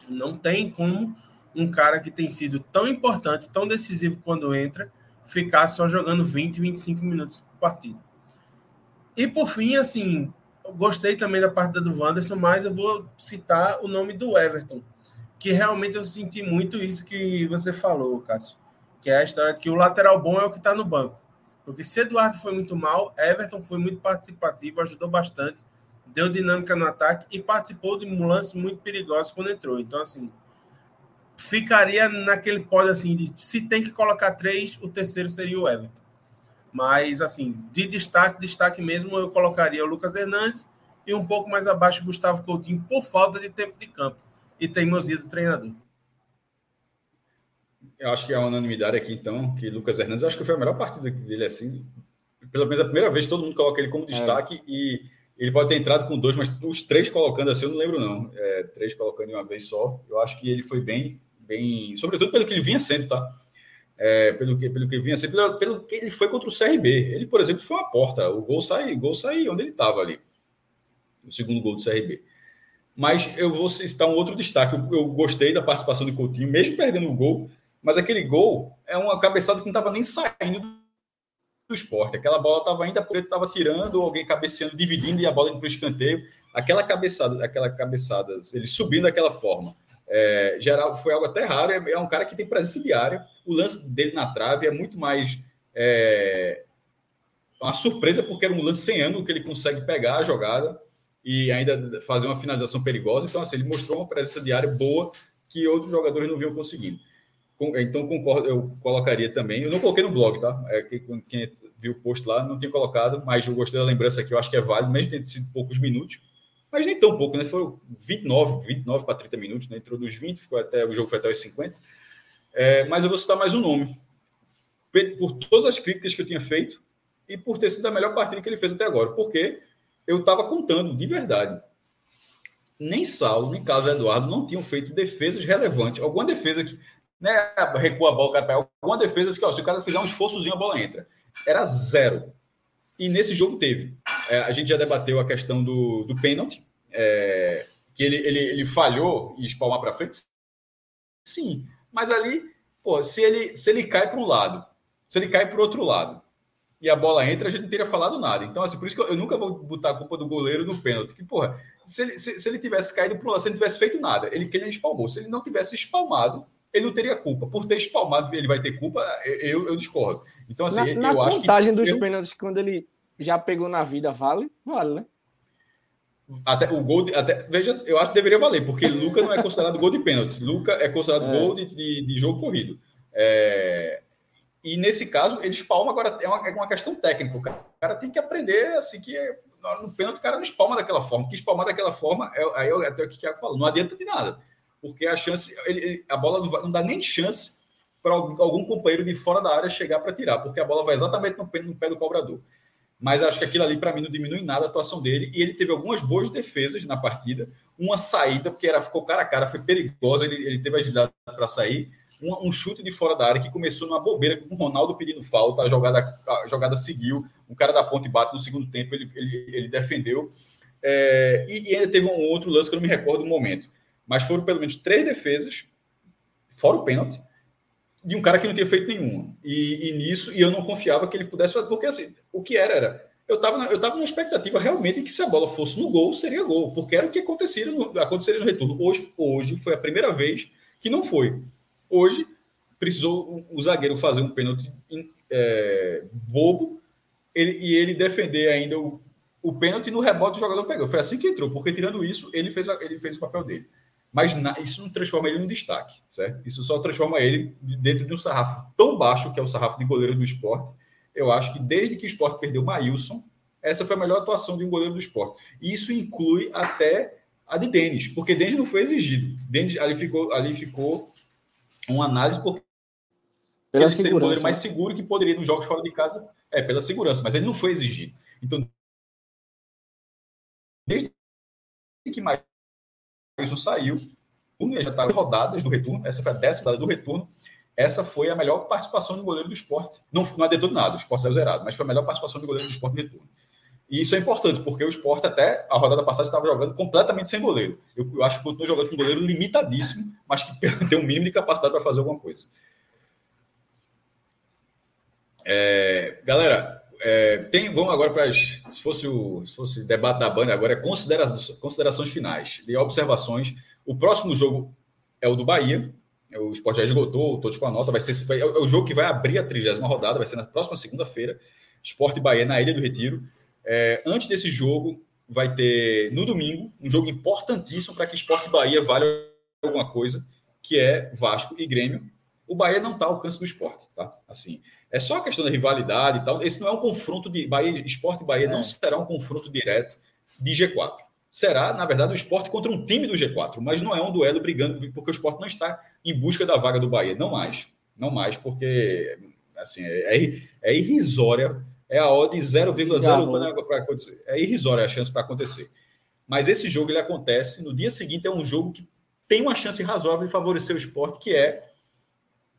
Não tem como um cara que tem sido tão importante, tão decisivo quando entra, ficar só jogando 20, 25 minutos por partida. E por fim, assim, gostei também da partida do Wanderson, mas eu vou citar o nome do Everton, que realmente eu senti muito isso que você falou, Cássio, que é a história que o lateral bom é o que está no banco. Porque se Eduardo foi muito mal, Everton foi muito participativo, ajudou bastante, deu dinâmica no ataque e participou de um lance muito perigoso quando entrou. Então, assim, ficaria naquele pódio assim de se tem que colocar três, o terceiro seria o Everton. Mas, assim, de destaque, destaque mesmo, eu colocaria o Lucas Hernandes e um pouco mais abaixo Gustavo Coutinho por falta de tempo de campo e teimosia do treinador. Eu acho que é a unanimidade aqui, então, que Lucas Hernandes, acho que foi a melhor partida dele, assim, pelo menos a primeira vez, todo mundo coloca ele como é. destaque é. e ele pode ter entrado com dois, mas os três colocando assim, eu não lembro não, é, três colocando de uma vez só, eu acho que ele foi bem, bem, sobretudo pelo que ele vinha sendo, tá? É, pelo, que, pelo que vinha sendo, pelo, pelo, que ele foi contra o CRB, ele, por exemplo, foi uma porta, o gol sai, o gol sai onde ele estava ali, o segundo gol do CRB. Mas eu vou citar um outro destaque, eu, eu gostei da participação do Coutinho, mesmo perdendo o gol, mas aquele gol é uma cabeçada que não estava nem saindo do esporte. Aquela bola estava ainda, a Preto estava tirando, alguém cabeceando, dividindo e a bola indo para o escanteio. Aquela cabeçada, aquela cabeçada, ele subindo daquela forma. É, geral, foi algo até raro. É, é, um cara que tem presença diária. O lance dele na trave é muito mais é, uma surpresa, porque era um lance sem ângulo que ele consegue pegar a jogada e ainda fazer uma finalização perigosa. Então, assim, ele mostrou uma presença diária boa que outros jogadores não vinham conseguindo. Então, concordo, eu colocaria também. Eu não coloquei no blog, tá? É, quem viu o post lá não tinha colocado, mas eu gostei da lembrança aqui, eu acho que é válido, mesmo tendo sido poucos minutos. Mas nem tão pouco, né? Foram 29, 29 para 30 minutos, né? Entrou dos 20, ficou até, o jogo foi até os 50. É, mas eu vou citar mais um nome. Por todas as críticas que eu tinha feito e por ter sido a melhor partida que ele fez até agora. Porque eu estava contando, de verdade. Nem Saulo, nem Carlos Eduardo não tinham feito defesas relevantes. Alguma defesa que né, recua a bola, cara alguma defesa que, ó, se o cara fizer um esforçozinho, a bola entra. Era zero. E nesse jogo teve. É, a gente já debateu a questão do, do pênalti, é, que ele, ele, ele falhou e espalmar para frente. Sim, mas ali, pô, se ele, se ele cai para um lado, se ele cai para o outro lado, e a bola entra, a gente não teria falado nada. Então, assim, por isso que eu, eu nunca vou botar a culpa do goleiro no pênalti. Que, porra, se ele, se, se ele tivesse caído para um lado, se ele tivesse feito nada, ele que ele espalmou. Se ele não tivesse espalmado, ele não teria culpa. Por ter espalmado, ele vai ter culpa, eu, eu discordo. Então, assim, na, eu na acho que. contagem dos eu... pênaltis, quando ele já pegou na vida, vale? Vale, né? Até o gol, de, até, veja, eu acho que deveria valer, porque Luca não é considerado gol de pênalti. Luca é considerado é. gol de, de, de, jogo corrido. É, e nesse caso, ele espalma agora, é uma, é uma questão técnica. O cara, o cara, tem que aprender assim que no pênalti o cara não espalma daquela forma. Que espalmar daquela forma, é, aí é até o que o Thiago falou, não adianta de nada porque a chance, ele, ele, a bola não, vai, não, dá nem chance para algum, algum, companheiro de fora da área chegar para tirar, porque a bola vai exatamente no pé, no pé do cobrador. Mas acho que aquilo ali, para mim, não diminui nada a atuação dele. E ele teve algumas boas defesas na partida. Uma saída, porque era, ficou cara a cara, foi perigosa. Ele, ele teve agilidade para sair. Um, um, chute de fora da área que começou numa bobeira com o Ronaldo pedindo falta. A jogada, a jogada seguiu. Um cara da ponte bate no segundo tempo. Ele, ele, ele defendeu. É, e, e ainda teve um outro lance que eu não me recordo no momento mas foram pelo menos três defesas, fora o pênalti, de um cara que não tinha feito nenhuma. E, e, nisso, e eu não confiava que ele pudesse fazer, porque assim, o que era, era. Eu estava eu tava numa expectativa realmente que se a bola fosse no gol, seria gol, porque era o que aconteceria no, aconteceria no retorno. Hoje, hoje foi a primeira vez que não foi. Hoje, precisou o, o zagueiro fazer um pênalti é, bobo ele, e ele defender ainda o, o pênalti no rebote o jogador pegou. Foi assim que entrou, porque tirando isso, ele fez, ele fez o papel dele. Mas isso não transforma ele em um destaque, certo? Isso só transforma ele dentro de um sarrafo tão baixo, que é o sarrafo de goleiro do esporte. Eu acho que desde que o esporte perdeu o Maílson, essa foi a melhor atuação de um goleiro do esporte. E isso inclui até a de Denis, porque Denis não foi exigido. Denis ali ficou, ali ficou uma análise porque pela ele seria o goleiro mais seguro que poderia nos jogos fora de casa, é pela segurança, mas ele não foi exigido. Então, desde que mais isso saiu, já está rodadas do retorno, essa foi a décima rodada do retorno. Essa foi a melhor participação do goleiro do esporte. Não, não é detonado, o esporte saiu zerado, mas foi a melhor participação do goleiro do esporte no retorno. E isso é importante, porque o esporte, até a rodada passada, estava jogando completamente sem goleiro. Eu, eu acho que continuou jogando com um goleiro limitadíssimo, mas que tem um mínimo de capacidade para fazer alguma coisa. É, galera, é, tem, vamos agora para as. Se fosse o se fosse debate da banda, agora é considerações, considerações finais e observações. O próximo jogo é o do Bahia. O Sport já esgotou, todos com a nota. Vai ser é o jogo que vai abrir a trigésima rodada, vai ser na próxima segunda-feira. Sport Bahia na Ilha do Retiro. É, antes desse jogo, vai ter no domingo um jogo importantíssimo para que Sport Bahia valha alguma coisa, que é Vasco e Grêmio. O Bahia não está ao alcance do esporte, tá? Assim, é só a questão da rivalidade e tal. Esse não é um confronto de Bahia, Esporte e Bahia é. não será um confronto direto de G4. Será, na verdade, o esporte contra um time do G4, mas não é um duelo brigando, porque o esporte não está em busca da vaga do Bahia. Não mais. Não mais, porque assim, é, é, é irrisória. É a odd 0,0 para acontecer. É irrisória a chance para acontecer. Mas esse jogo ele acontece no dia seguinte, é um jogo que tem uma chance razoável de favorecer o esporte, que é,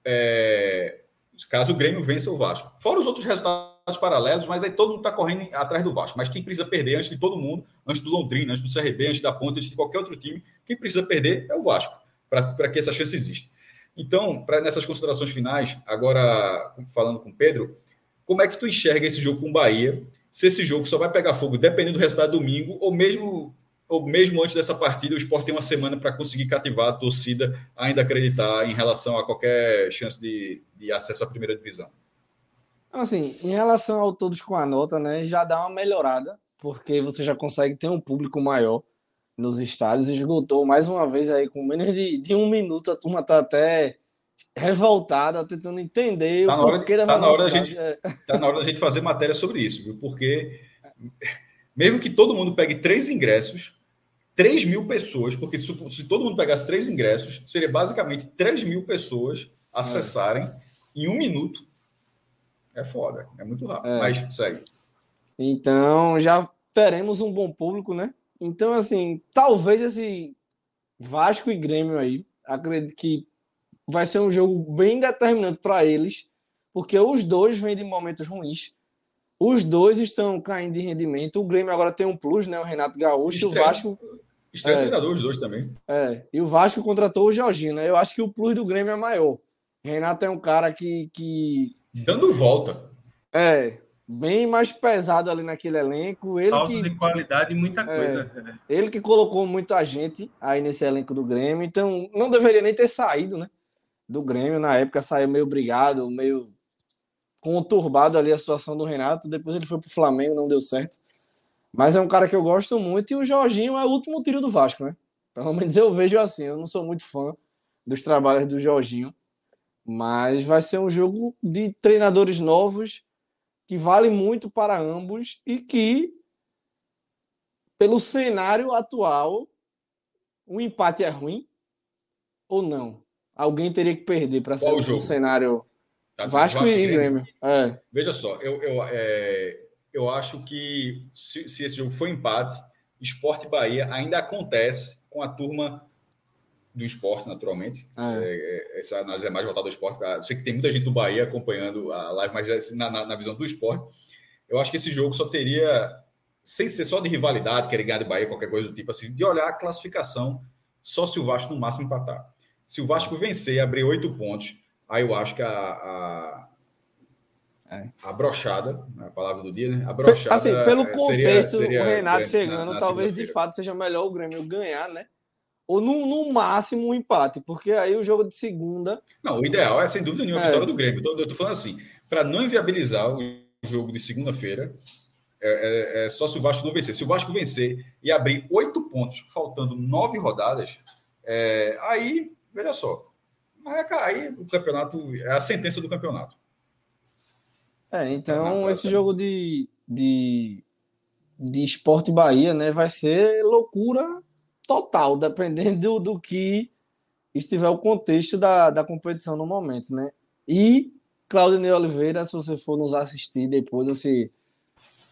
é caso o Grêmio vença o Vasco. Fora os outros resultados paralelos, mas aí todo mundo está correndo atrás do Vasco. Mas quem precisa perder antes de todo mundo, antes do Londrina, antes do CRB, antes da Ponte, antes de qualquer outro time, quem precisa perder é o Vasco, para que essa chance exista. Então, para nessas considerações finais, agora falando com o Pedro, como é que tu enxerga esse jogo com o Bahia? Se esse jogo só vai pegar fogo dependendo do resultado domingo, ou mesmo ou mesmo antes dessa partida, o esporte tem uma semana para conseguir cativar a torcida, ainda acreditar em relação a qualquer chance de, de acesso à primeira divisão? Assim, em relação ao todos com a nota, né, já dá uma melhorada, porque você já consegue ter um público maior nos estádios. Esgotou mais uma vez aí com menos de, de um minuto, a turma tá até revoltada, tentando entender tá o porquê de, da tá na hora da gente é. Tá na hora da gente fazer matéria sobre isso, viu? Porque mesmo que todo mundo pegue três ingressos, 3 mil pessoas, porque se, se, todo mundo pegasse três ingressos, seria basicamente 3 mil pessoas acessarem é. em um minuto. É foda, é muito rápido. É. Mas segue. Então já teremos um bom público, né? Então, assim, talvez esse Vasco e Grêmio aí, acredito que vai ser um jogo bem determinante para eles, porque os dois vêm de momentos ruins. Os dois estão caindo de rendimento. O Grêmio agora tem um plus, né? O Renato Gaúcho e o Vasco. Estreia é, treinador, os dois também. É, e o Vasco contratou o Jorginho, né? Eu acho que o plus do Grêmio é maior. Renato é um cara que. que... Dando volta. É, bem mais pesado ali naquele elenco. Ele Salto que, de qualidade e muita é, coisa. Ele que colocou muita gente aí nesse elenco do Grêmio, então não deveria nem ter saído, né? Do Grêmio, na época saiu meio brigado, meio conturbado ali a situação do Renato. Depois ele foi pro Flamengo, não deu certo. Mas é um cara que eu gosto muito e o Jorginho é o último tiro do Vasco, né? Pelo menos eu vejo assim. Eu não sou muito fã dos trabalhos do Jorginho, mas vai ser um jogo de treinadores novos que vale muito para ambos e que, pelo cenário atual, o empate é ruim ou não? Alguém teria que perder para ser um cenário Tá, Vasco, Vasco, e Grêmio. É. Veja só, eu, eu, é, eu acho que se, se, esse jogo for empate, Esporte Bahia ainda acontece com a turma do esporte, naturalmente. É. É, é essa análise é mais voltada ao esporte. Eu sei que tem muita gente do Bahia acompanhando a live, mas assim, na, na, na, visão do esporte, eu acho que esse jogo só teria, sem ser só de rivalidade, querer ganhar do Bahia, qualquer coisa do tipo assim, de olhar a classificação só se o Vasco no máximo empatar. Se o Vasco vencer e abrir oito pontos, Aí eu acho que a, a, é. a brochada, a palavra do dia, né? A brochada. Assim, pelo contexto, seria, seria o Renato chegando, na, na talvez de fato seja melhor o Grêmio ganhar, né? Ou no, no máximo um empate, porque aí o jogo de segunda. Não, o ideal é sem dúvida nenhuma a é. vitória do Grêmio. Então, eu tô falando assim, para não inviabilizar o jogo de segunda-feira, é, é, é, só se o Vasco não vencer. Se o Vasco vencer e abrir oito pontos, faltando nove rodadas, é, aí, veja só, mas aí o campeonato é a sentença do campeonato. É, então esse jogo de, de, de esporte Bahia né, vai ser loucura total, dependendo do, do que estiver o contexto da, da competição no momento, né? E Claudinei Oliveira, se você for nos assistir depois, você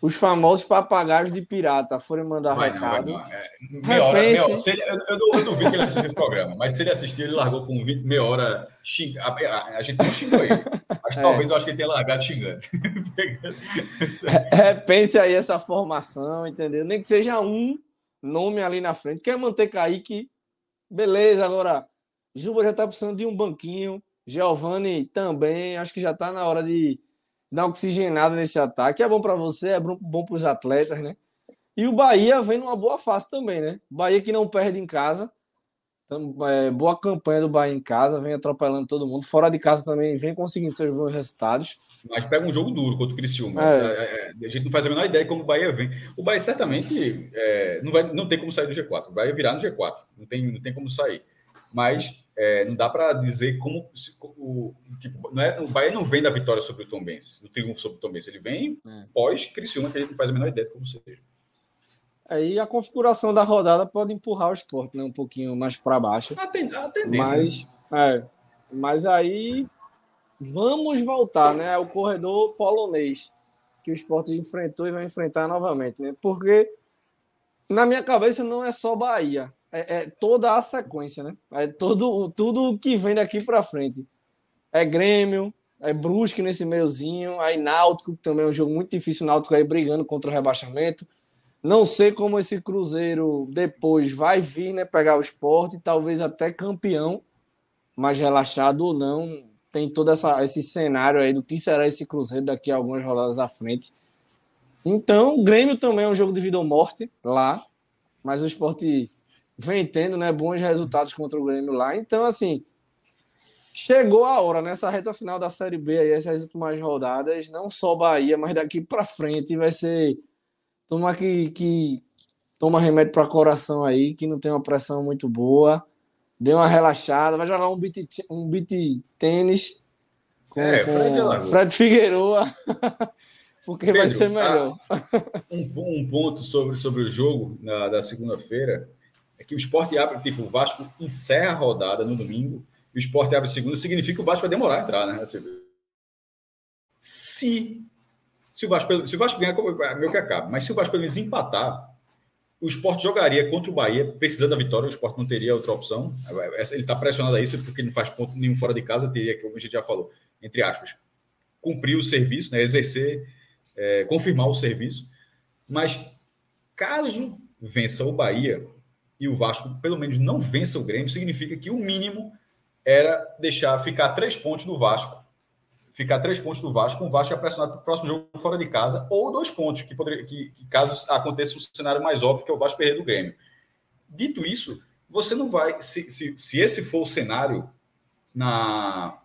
os famosos papagaios de pirata forem mandar vai recado. Não, não. É, meia hora, meia hora. Ele, eu, eu, eu, duvido que ele assistisse esse programa, mas se ele assistir, ele largou com 20, meia hora xing... a, a, a, gente não xingou ele. Mas é. talvez eu acho que ele tenha largado xingando. é, pense aí essa formação, entendeu? Nem que seja um nome ali na frente. Quer manter Kaique? Beleza, agora Juba já tá precisando de um banquinho. Giovanni também. Acho que já tá na hora de dar oxigenada nesse ataque. É bom para você, é bom para os atletas, né? E o Bahia vem numa boa fase também, né? Bahia que não perde em casa. Então, é, boa campanha do Bahia em casa, vem atropelando todo mundo. Fora de casa também vem conseguindo seus bons resultados. Mas pega um jogo duro contra o Criciúma. É. é. É, a gente não faz a menor ideia de como o Bahia vem. O Bahia certamente é, não, vai, não tem como sair do G4. O Bahia virar no G4. Não tem, não tem como sair. Mas é, não dá para dizer como, o, tipo, não é, o Bahia não vem da vitória sobre o Tom Benz, do triunfo sobre o Tom Benz, ele vem é. pós Criciúma, que a gente não faz a menor ideia de como seja. Aí a configuração da rodada pode empurrar o esporte né, um pouquinho mais para baixo. A, ten a tendência. Mas, né? é, mas aí vamos voltar né, ao corredor polonês que o esporte enfrentou e vai enfrentar novamente. Né? Porque na minha cabeça não é só Bahia, é, é toda a sequência, né? É todo, tudo que vem daqui para frente. É Grêmio, é Brusque nesse meiozinho, aí Náutico, que também é um jogo muito difícil, Náutico aí brigando contra o rebaixamento. Não sei como esse Cruzeiro depois vai vir, né, pegar o esporte, talvez até campeão, mais relaxado ou não. Tem todo essa, esse cenário aí do que será esse Cruzeiro daqui a algumas rodadas à frente. Então, Grêmio também é um jogo de vida ou morte lá, mas o esporte vem tendo né, bons resultados contra o Grêmio lá. Então, assim, chegou a hora nessa reta final da Série B, aí, essas últimas rodadas, não só Bahia, mas daqui para frente vai ser. Tomar que, que toma remédio para coração aí, que não tem uma pressão muito boa. Deu uma relaxada, vai jogar um beat, um beat tênis com, é, com Fred, Figueroa. porque Pedro, vai ser melhor. Um, um, ponto sobre, sobre o jogo na, da segunda-feira é que o esporte abre, tipo, o Vasco encerra a rodada no domingo, e o esporte abre segunda, significa que o Vasco vai demorar a entrar, né? Se, se, o, Vasco, se o Vasco ganhar, é meu que acaba, mas se o Vasco pelo menos empatar, o esporte jogaria contra o Bahia, precisando da vitória, o esporte não teria outra opção. Ele está pressionado a isso porque não faz ponto nenhum fora de casa, teria, como a gente já falou, entre aspas, cumprir o serviço, né? exercer é, confirmar o serviço. Mas caso vença o Bahia e o Vasco pelo menos não vença o Grêmio, significa que o mínimo era deixar ficar três pontos do Vasco. Ficar três pontos do Vasco, o Vasco pressionado para o próximo jogo fora de casa, ou dois pontos, que, poderia, que, que caso aconteça um cenário mais óbvio, que é o Vasco perder do Grêmio. Dito isso, você não vai. Se, se, se esse for o cenário na,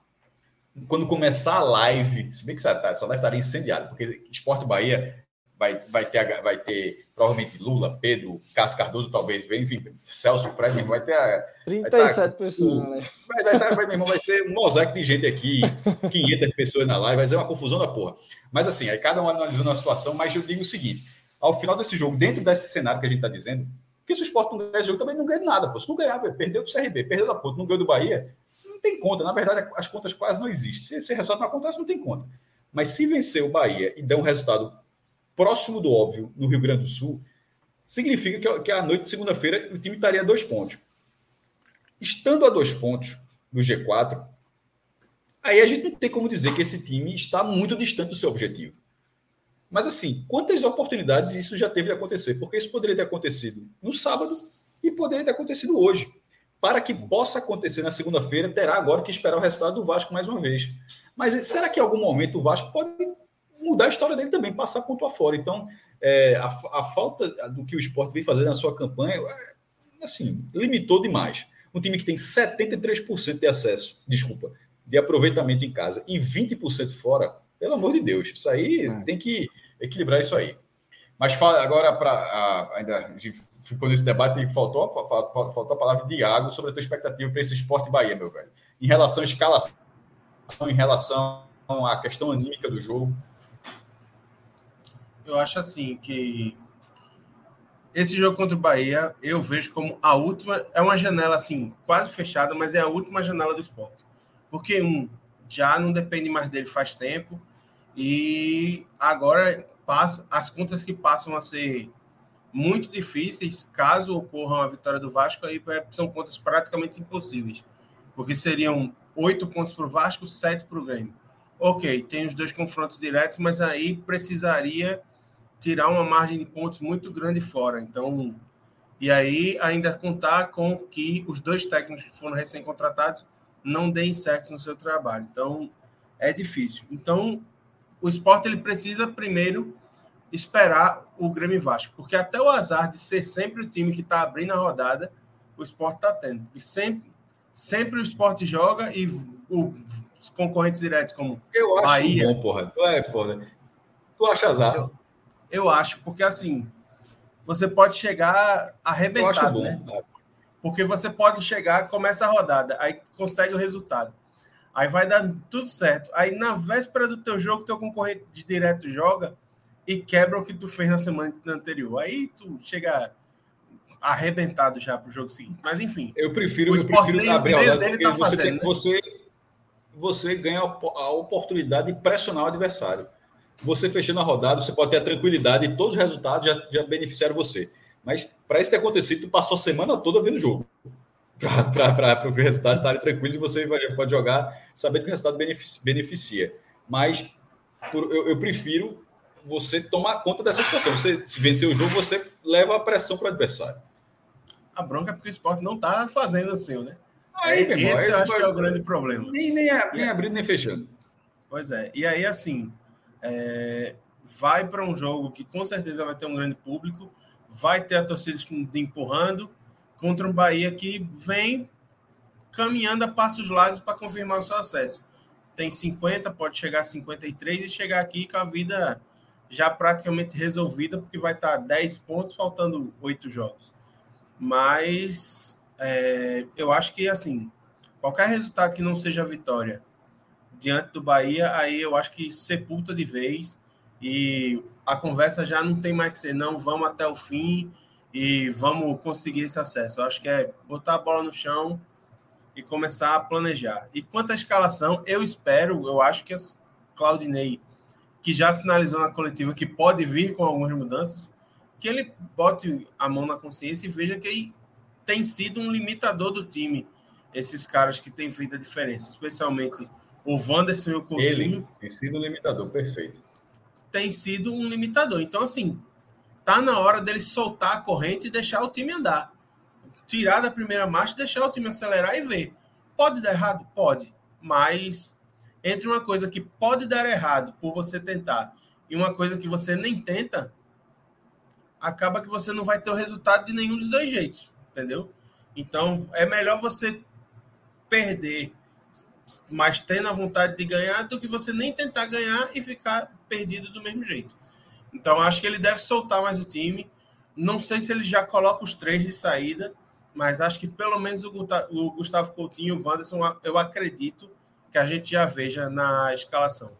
quando começar a live, se bem que essa, essa live estaria incendiada, porque Esporte Bahia vai, vai, ter, vai ter provavelmente Lula, Pedro, Cássio Cardoso, talvez, enfim, Celso, Fred, vai ter. A, 37 vai pessoas, né? Vai, vai, vai, vai, meu irmão, vai ser um mosaico de gente aqui, 500 pessoas na live, vai ser uma confusão da porra. Mas assim, aí cada um analisando a situação, mas eu digo o seguinte: ao final desse jogo, dentro desse cenário que a gente está dizendo, porque se o Sport não ganhar esse jogo, também não ganha nada, pô. Se não ganhar, perdeu do CRB, perdeu da ponta, não ganhou do Bahia, tem conta. Na verdade, as contas quase não existem. Se esse resultado não acontece, não tem conta. Mas se vencer o Bahia e der um resultado próximo do óbvio no Rio Grande do Sul, significa que, que a noite de segunda-feira o time estaria a dois pontos. Estando a dois pontos do G4, aí a gente não tem como dizer que esse time está muito distante do seu objetivo. Mas assim, quantas oportunidades isso já teve de acontecer? Porque isso poderia ter acontecido no sábado e poderia ter acontecido hoje para que possa acontecer na segunda-feira, terá agora que esperar o resultado do Vasco mais uma vez. Mas será que em algum momento o Vasco pode mudar a história dele também, passar ponto afora? Então, é, a, a, falta do que o esporte vem fazer na sua campanha, é, assim, limitou demais. Um time que tem 73% de acesso, desculpa, de aproveitamento em casa e 20% fora, pelo amor de Deus, isso aí é. tem que equilibrar isso aí. Mas fala agora para ainda a gente ficou nesse debate e faltou, faltou a palavra de Iago sobre a tua expectativa para esse esporte Bahia, meu velho. Em relação à escalação, em relação à questão anímica do jogo. Eu acho assim que esse jogo contra o Bahia eu vejo como a última, é uma janela assim, quase fechada, mas é a última janela do esporte. Porque um já não depende mais dele faz tempo e agora passa as contas que passam a ser muito difíceis caso ocorra a vitória do Vasco, aí é, são contas praticamente impossíveis, porque seriam oito pontos para o Vasco, sete para o Grêmio. Ok, tem os dois confrontos diretos, mas aí precisaria tirar uma margem de pontos muito grande fora. Então, e aí ainda contar com que os dois técnicos que foram recém-contratados não deem certo no seu trabalho. Então, é difícil. Então, o esporte ele precisa primeiro esperar o Grêmio Vasco, porque até o azar de ser sempre o time que está abrindo a rodada, o esporte está tendo. E sempre, sempre o esporte joga e o, os concorrentes diretos como Eu acho Bahia, bom, porra. Tu é foda. Tu acha azar? Eu, eu acho, porque assim, você pode chegar arrebentado, né? Porque você pode chegar, começa a rodada, aí consegue o resultado. Aí vai dar tudo certo. Aí na véspera do teu jogo, teu concorrente de direto joga, e quebra o que tu fez na semana anterior. Aí tu chega arrebentado já para o jogo seguinte. Mas enfim. Eu prefiro, o eu prefiro abrir a rodada porque tá você, fazendo, tem, né? você, você ganha a oportunidade de pressionar o adversário. Você fechando a rodada, você pode ter a tranquilidade e todos os resultados já, já beneficiaram você. Mas para isso ter acontecido, tu passou a semana toda vendo o jogo. Para os resultados estarem tranquilos e você pode jogar sabendo que o resultado beneficia. Mas por, eu, eu prefiro você tomar conta dessa situação. Você se vencer o jogo, você leva a pressão para o adversário. A bronca é porque o esporte não está fazendo o seu, né? Aí, Esse irmão, eu acho que é o grande problema. Nem, nem, nem abrindo, nem fechando. Pois é. E aí, assim, é, vai para um jogo que com certeza vai ter um grande público, vai ter a torcida empurrando contra um Bahia que vem caminhando a passos largos para confirmar o seu acesso. Tem 50, pode chegar a 53 e chegar aqui com a vida já praticamente resolvida, porque vai estar 10 pontos, faltando 8 jogos. Mas é, eu acho que, assim, qualquer resultado que não seja vitória diante do Bahia, aí eu acho que sepulta de vez e a conversa já não tem mais que ser, não, vamos até o fim e vamos conseguir esse acesso. Eu acho que é botar a bola no chão e começar a planejar. E quanto à escalação, eu espero, eu acho que a Claudinei que já sinalizou na coletiva que pode vir com algumas mudanças, que ele bote a mão na consciência e veja que tem sido um limitador do time, esses caras que têm feito a diferença, especialmente o Wanderson e o Coutinho. Ele tem sido um limitador, perfeito. Tem sido um limitador. Então, assim, tá na hora dele soltar a corrente e deixar o time andar. Tirar da primeira marcha, deixar o time acelerar e ver. Pode dar errado? Pode. Mas entre uma coisa que pode dar errado por você tentar e uma coisa que você nem tenta, acaba que você não vai ter o resultado de nenhum dos dois jeitos, entendeu? Então, é melhor você perder, mas tendo a vontade de ganhar, do que você nem tentar ganhar e ficar perdido do mesmo jeito. Então, acho que ele deve soltar mais o time. Não sei se ele já coloca os três de saída, mas acho que pelo menos o Gustavo Coutinho e o Wanderson, eu acredito que a gente já veja na escalação.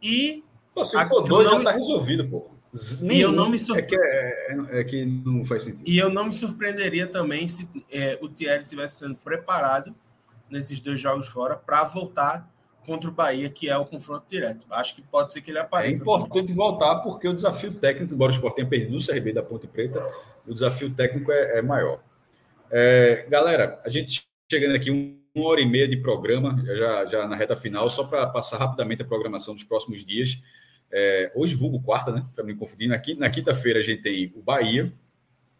E. Pô, se for dois, já está resolvido, pô. E eu não me surpre... é, que é, é, é, que não faz sentido. E eu não me surpreenderia também se é, o Thierry estivesse sendo preparado nesses dois jogos fora para voltar contra o Bahia, que é o confronto direto. Acho que pode ser que ele apareça. É importante voltar porque o desafio técnico, embora o Sport tenha perdido no CRB da Ponte Preta, o desafio técnico é, é maior. É, galera, a gente chegando aqui um uma hora e meia de programa, já, já na reta final, só para passar rapidamente a programação dos próximos dias. É, hoje, vulgo quarta, né? Para me confundir. Na, na quinta-feira, a gente tem o Bahia,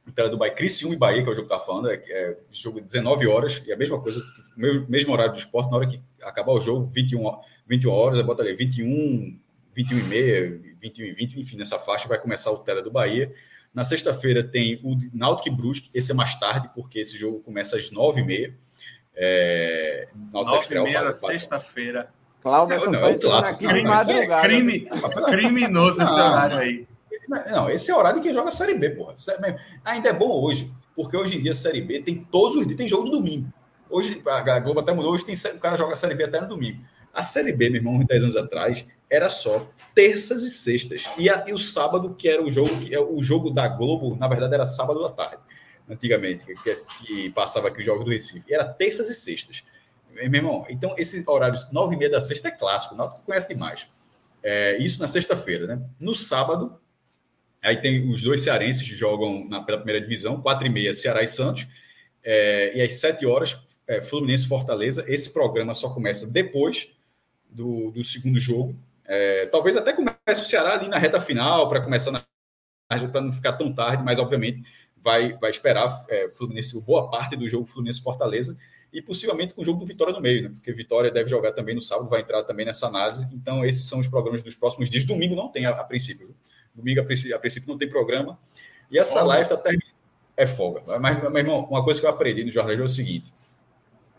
então, do Bahia, Criciúma e Bahia, que é o jogo que está falando, é, é jogo 19 horas, e a mesma coisa, mesmo, mesmo horário do esporte, na hora que acabar o jogo, 21, 21 horas, eu bota ali 21, 21 e meia, 21 e 20, enfim, nessa faixa vai começar o Tela do Bahia. Na sexta-feira tem o Náutico e Brusque, esse é mais tarde, porque esse jogo começa às 9 e meia. É, Nove e meia na sexta-feira. Cláudio não, não, entrando aqui de madrugada. Crime, criminoso esse horário aí. Não, esse é o horário de quem joga Série B, porra. Ainda é bom hoje, porque hoje em dia a Série B tem todos os dias, tem jogo no domingo. Hoje, a Globo até mudou, hoje tem, o cara joga a Série B até no domingo. A Série B, meu irmão, uns 10 anos atrás, era só terças e sextas. E, a, e o sábado, que era o jogo, que é o jogo da Globo, na verdade, era sábado à tarde antigamente, que, que passava aqui os jogos do Recife. E era terças e sextas. Meu irmão, então esses horários, nove e meia da sexta é clássico, não conhece demais. É, isso na sexta-feira, né? No sábado, aí tem os dois cearenses que jogam na, pela primeira divisão, quatro e meia, Ceará e Santos, é, e às sete horas, é, Fluminense Fortaleza. Esse programa só começa depois do, do segundo jogo. É, talvez até comece o Ceará ali na reta final, para começar na para não ficar tão tarde, mas obviamente vai, vai esperar é, Fluminense, boa parte do jogo Fluminense-Fortaleza e possivelmente com o jogo do Vitória no meio, né? porque Vitória deve jogar também no sábado, vai entrar também nessa análise. Então, esses são os programas dos próximos dias. Domingo não tem, a, a princípio. Domingo, a princípio, a princípio, não tem programa. E essa folga. live está terminando. É folga. Mas, meu irmão, uma coisa que eu aprendi no jornal é o seguinte: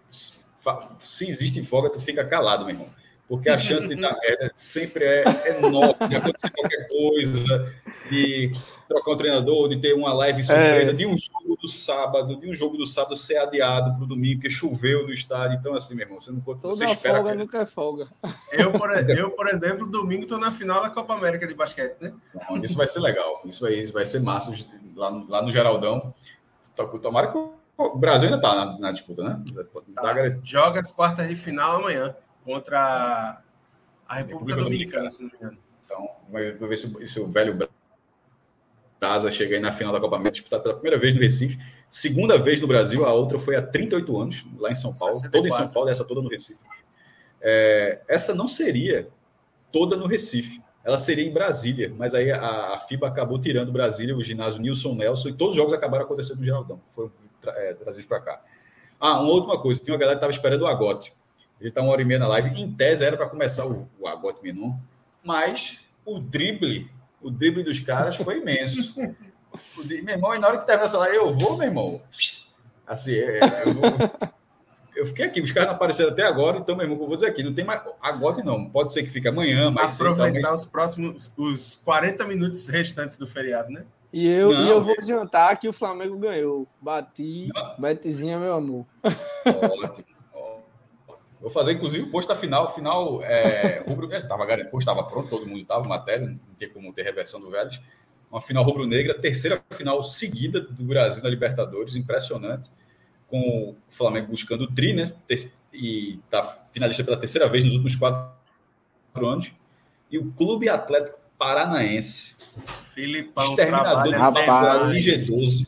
se existe folga, tu fica calado, meu irmão porque a chance de dar merda sempre é enorme, de acontecer qualquer coisa, de trocar um treinador, de ter uma live surpresa, é. de um jogo do sábado, de um jogo do sábado ser adiado para o domingo, porque choveu no estádio. Então, assim, meu irmão, você não pode. Toda você espera folga nunca é folga. Eu, por, eu, por exemplo, domingo estou na final da Copa América de basquete, né? Não, isso vai ser legal. Isso vai, isso vai ser massa lá, lá no Geraldão. Tomara que o Brasil ainda está na, na, disputa, né? Tá. Joga as quartas de final amanhã contra a República, Dominicana, se não me engano. Então, vai ver se, se o velho Brasa chega aí na final da Copa América, disputado pela primeira vez no Recife, segunda vez no Brasil, a outra foi há 38 anos, lá em São Paulo, 64. toda em São Paulo, essa toda no Recife. É, essa não seria toda no Recife, ela seria em Brasília, mas aí a, a FIBA acabou tirando Brasília, o ginásio Nilson Nelson, e todos os jogos acabaram acontecendo no Geraldão, foram é, trazidos para cá. Ah, uma última coisa, tinha uma galera que estava esperando o Agote. Ele está uma hora e meia na live. Em tese era para começar o, o Agote Menon, mas o drible o drible dos caras foi imenso. Drible, meu irmão, e na hora que terminou essa live, eu vou, meu irmão. Assim, é, é, eu, vou, eu, fiquei aqui, os caras não apareceram até agora, então, meu irmão, eu vou dizer aqui, não tem mais. Agora não, pode ser que fique amanhã, mas. Aproveitar os próximos, os 40 minutos restantes do feriado, né? E eu, não, e eu vou adiantar que o Flamengo ganhou. Bati, não. Betezinha, meu amor. Ótimo. Vou fazer, inclusive, o posto da final. Final, é, rubro estava estava pronto, todo mundo estava, matéria, não tem como ter reversão do Vélez. Uma final rubro-negra, terceira final seguida do Brasil na Libertadores, impressionante. Com o Flamengo buscando o tri, né? E está finalista pela terceira vez nos últimos quatro anos. E o Clube Atlético Paranaense. Filipão, exterminador papo de G12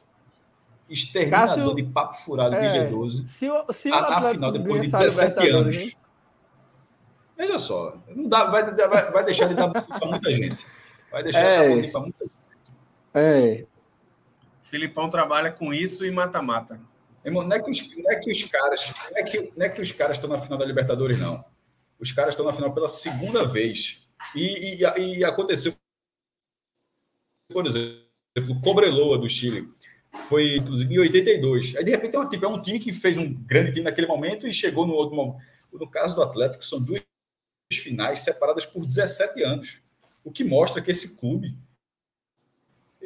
exterminador Cássio, de papo furado é, de G12. Se o, se o a, a final depois de 17 anos. Hein? Veja só, não dá, vai, vai, vai deixar de dar para muita gente. Vai deixar é, de dar para muita gente. É. Filipão trabalha com isso e mata-mata. Não é que os, não é que os caras, não é que, não é que os caras estão na final da Libertadores, não. Os caras estão na final pela segunda vez. E, e, e aconteceu, por exemplo, o Cobreloa do Chile foi inclusive em 82. Aí de repente é um, tipo, é um time que fez um grande time naquele momento e chegou no outro momento. No caso do Atlético, são duas finais separadas por 17 anos, o que mostra que esse clube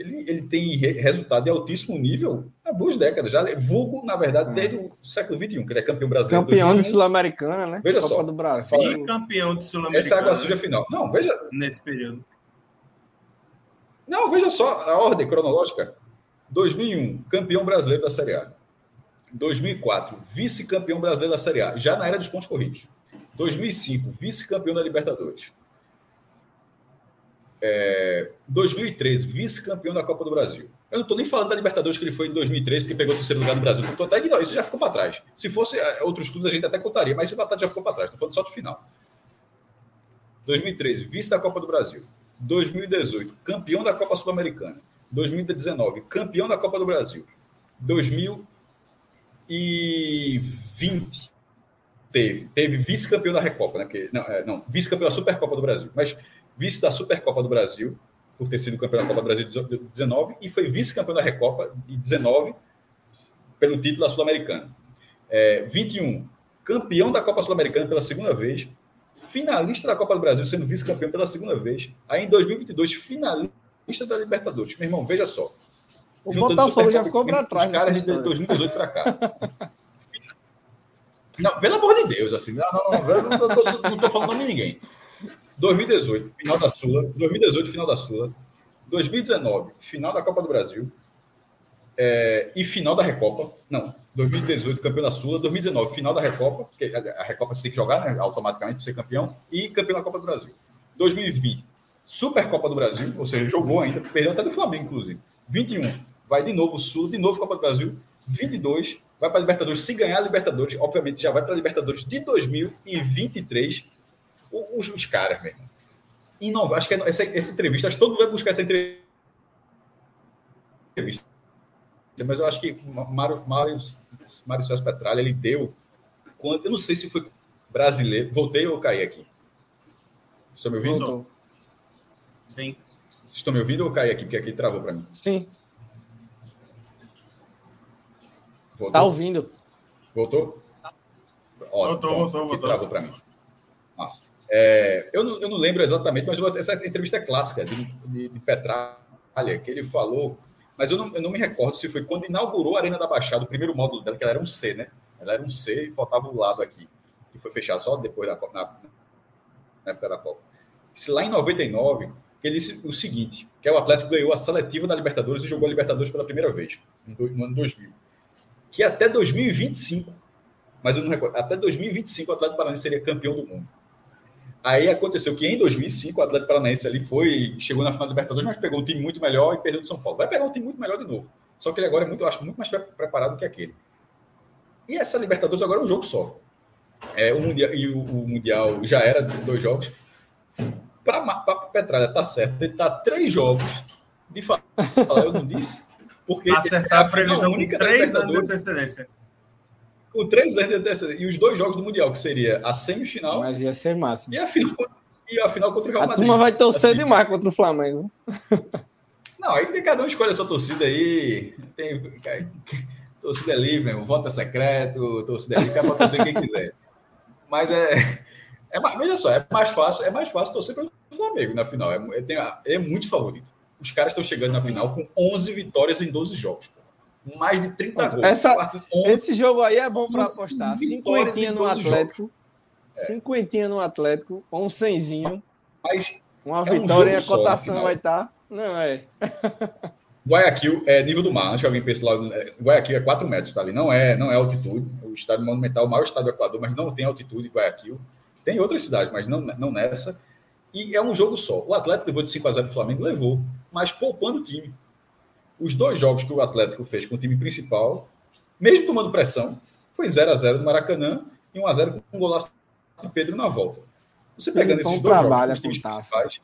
ele, ele tem resultado de altíssimo nível há duas décadas. Já vulgo, na verdade, desde o século XXI, que ele é campeão brasileiro. Campeão de Sul-Americana, né? Veja Copa só. do Brasil. E campeão de Sul-Americana. Essa água suja final. Não, veja. Nesse período. Não, veja só a ordem cronológica. 2001, campeão brasileiro da Série A. 2004, vice-campeão brasileiro da Série A, já na era dos pontos corridos. 2005, vice-campeão da Libertadores. É, 2013, vice-campeão da Copa do Brasil. Eu não estou nem falando da Libertadores que ele foi em 2013, porque pegou o terceiro lugar do Brasil. Estou até ignorando, isso já ficou para trás. Se fosse é, outros clubes, a gente até contaria, mas esse batata já ficou para trás. Estou falando só do final. 2013, vice da Copa do Brasil. 2018, campeão da Copa Sul-Americana. 2019, campeão da Copa do Brasil. 2020 teve, teve vice-campeão da Recopa, né? Porque, não, é, não vice-campeão da Supercopa do Brasil, mas vice da Supercopa do Brasil, por ter sido campeão da Copa do Brasil de 19, e foi vice-campeão da Recopa de 19 pelo título da Sul-Americana. É, 21, campeão da Copa Sul-Americana pela segunda vez, finalista da Copa do Brasil, sendo vice-campeão pela segunda vez. Aí em 2022, finalista Lista da Libertadores. Meu irmão, veja só. O Botafogo já ficou para trás. Os caras de 2018 para cá. Não, pelo amor de Deus, assim, não, não, não, não estou falando nome de ninguém. 2018, final da Sula. 2018, final da Sula. 2019, final da Copa do Brasil. É, e final da Recopa. Não, 2018, campeão da Sula. 2019, final da Recopa, porque a Recopa você tem que jogar né, automaticamente para ser campeão. E campeão da Copa do Brasil. 2020, Supercopa do Brasil, ou seja, jogou ainda, perdeu até do Flamengo, inclusive. 21, vai de novo Sul, de novo Copa do Brasil. 22, vai para a Libertadores. Se ganhar a Libertadores, obviamente já vai para a Libertadores de 2023. Os, os caras, mesmo. Inovar, acho que essa, essa entrevista, acho que todo mundo vai buscar essa entrevista. Mas eu acho que Mário, Mário, Mário Petralha, ele deu. Quando, eu não sei se foi brasileiro. Voltei ou caí aqui? Estou me ouvindo? Voltou. Sim. Vocês estão me ouvindo ou cai aqui? Porque aqui travou para mim. Sim. Voltou? Tá ouvindo. Voltou? Ó, voltou, voltou, voltou. Travou para mim. Massa. É, eu, não, eu não lembro exatamente, mas essa entrevista é clássica de, de, de Petralha, que ele falou mas eu não, eu não me recordo se foi quando inaugurou a Arena da Baixada, o primeiro módulo dela, que ela era um C, né? Ela era um C e faltava o lado aqui, que foi fechado só depois da na, na época da Copa. Se lá em 99, ele disse o seguinte, que é o Atlético ganhou a seletiva da Libertadores e jogou a Libertadores pela primeira vez, no ano 2000. Que até 2025, mas eu não recordo, até 2025 o Atlético Paranaense seria campeão do mundo. Aí aconteceu que em 2005 o Atlético Paranaense ali foi, chegou na final da Libertadores, mas pegou um time muito melhor e perdeu do São Paulo. Vai pegar um time muito melhor de novo. Só que ele agora é muito, eu acho, muito mais preparado que aquele. E essa Libertadores agora é um jogo só. É, o mundial, e o, o Mundial já era dois jogos. Para Petralha, tá certo. Ele tá três jogos de falar, eu não disse. Porque Acertar a, a previsão única três anos de antecedência com três anos de antecedência. E os dois jogos do Mundial, que seria a semifinal. Mas ia ser massa. E a final, e a final contra o Real Madrid. A turma vai torcer assim, demais contra o Flamengo. Não, aí cada um escolhe a sua torcida aí. Tem, torcida livre, mesmo. Voto é secreto, torcida livre, cada torcer quem quiser. Mas é, é. Veja só, é mais fácil, é mais fácil torcer pelo Flamengo na final. É, é, tem, é muito favorito. Os caras estão chegando na final com 11 vitórias em 12 jogos. Pô mais de 30 gols. Essa, esse jogo aí é bom para apostar. Cinquentinha no Atlético. É. Cinquentinha no Atlético, um cenzinho. Mas uma é vitória um e a cotação vai estar. Tá... Não, é. Guayaquil é nível do mar. Antes que alguém pense lá. Guayaquil é 4 metros, tá ali. Não é, não é altitude. O estádio monumental, o maior estádio do Equador, mas não tem altitude Guayaquil. Tem outras cidades, mas não, não nessa. E é um jogo só. O Atlético levou de 5 a 0 do Flamengo, levou, mas poupando o time os dois jogos que o Atlético fez com o time principal, mesmo tomando pressão, foi 0 a 0 no Maracanã e 1 a 0 com um golaço de Pedro na volta. Você pegando esses dois jogos, os times principais,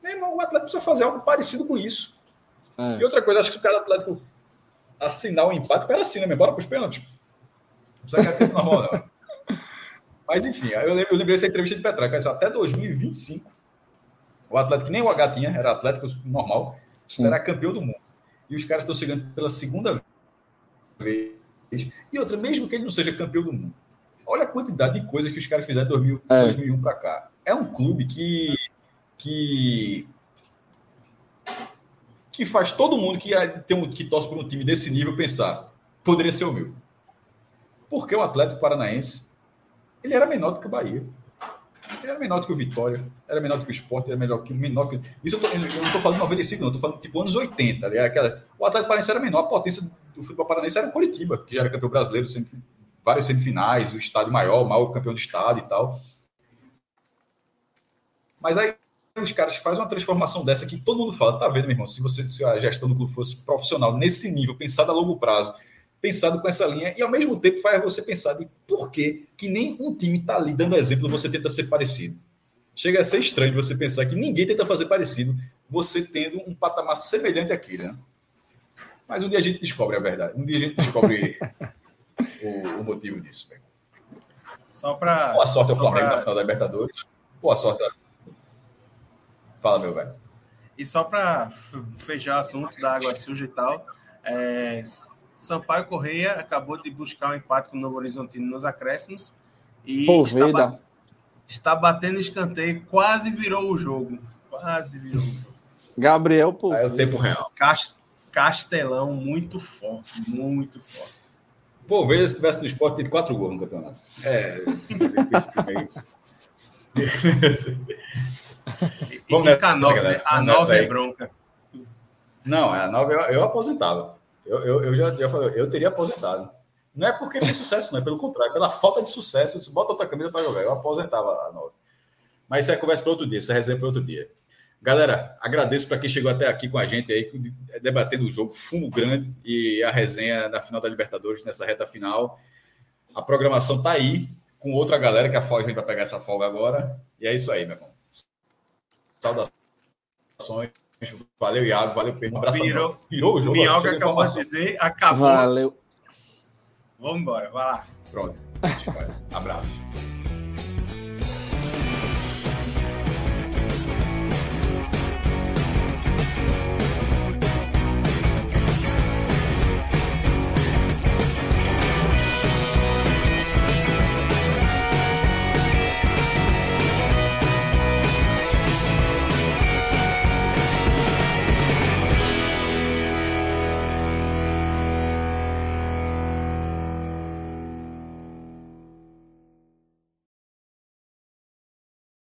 meu irmão, o Atlético precisa fazer algo parecido com isso. É. E outra coisa, acho que o cara Atlético assinar o empate, o cara assina mesmo, bora para os pênaltis. Não precisa ter normal, não. Mas enfim, eu, eu lembrei dessa entrevista de Petrarca, até 2025, o Atlético, nem o H tinha, era Atlético normal, Sim. será campeão do mundo e os caras estão chegando pela segunda vez. E outra, mesmo que ele não seja campeão do mundo, olha a quantidade de coisas que os caras fizeram de 2000, é. 2001 para cá. É um clube que, que que faz todo mundo que, tem um, que torce por um time desse nível pensar, poderia ser o meu. Porque o Atlético Paranaense, ele era menor do que o Bahia. Ele era menor do que o Vitória, era menor do que o Sport, era melhor que menor que. Isso eu, tô, eu não estou falando 95, não, estou falando tipo anos 80. Ali, aquela, o Atlético Paranaense era menor, a potência do futebol paranaense era o Curitiba, que já era campeão brasileiro, sempre, várias semifinais, o estádio maior, o maior campeão do estado e tal. Mas aí os caras fazem uma transformação dessa que todo mundo fala, tá vendo, meu irmão? Se, você, se a gestão do clube fosse profissional nesse nível, pensada a longo prazo, pensado com essa linha e ao mesmo tempo faz você pensar de por que, que nem um time está ali dando exemplo, você tenta ser parecido. Chega a ser estranho você pensar que ninguém tenta fazer parecido, você tendo um patamar semelhante àquele. Né? Mas um dia a gente descobre a verdade. Um dia a gente descobre o, o, motivo disso. Só para. Boa sorte ao Flamengo pra... na final da Libertadores. Boa sorte. Fala, meu velho. E só para fechar o assunto da água suja e tal, é, Sampaio Correia acabou de buscar um empate com o Novo Horizontino nos acréscimos e está, ba está, batendo escanteio, quase virou o jogo. Quase virou o jogo. Gabriel Poveda. É o tempo real. Cast Castelão muito forte, muito forte. Pô, veja se tivesse no esporte, tem quatro gols no campeonato. É. Vamos e, nessa, a nove, né? a nove é bronca. Não, a nove eu, eu aposentava. Eu, eu, eu já, já falei, eu teria aposentado. Não é porque fez sucesso, não é pelo contrário, pela falta de sucesso. Você bota outra camisa para jogar. Eu aposentava a nove. Mas isso é conversa para outro dia, isso é resenha para outro dia. Galera, agradeço para quem chegou até aqui com a gente aí, debatendo o jogo, fumo grande e a resenha da final da Libertadores nessa reta final. A programação tá aí com outra galera que a gente vai pegar essa folga agora. E é isso aí, meu irmão. Saudações. Valeu, Iago. Valeu, Pedro. Um abraço Virou, Virou o jogo. Minhoca acabou de dizer, acabou. Valeu. Vamos embora, vai lá. Pronto. Abraço.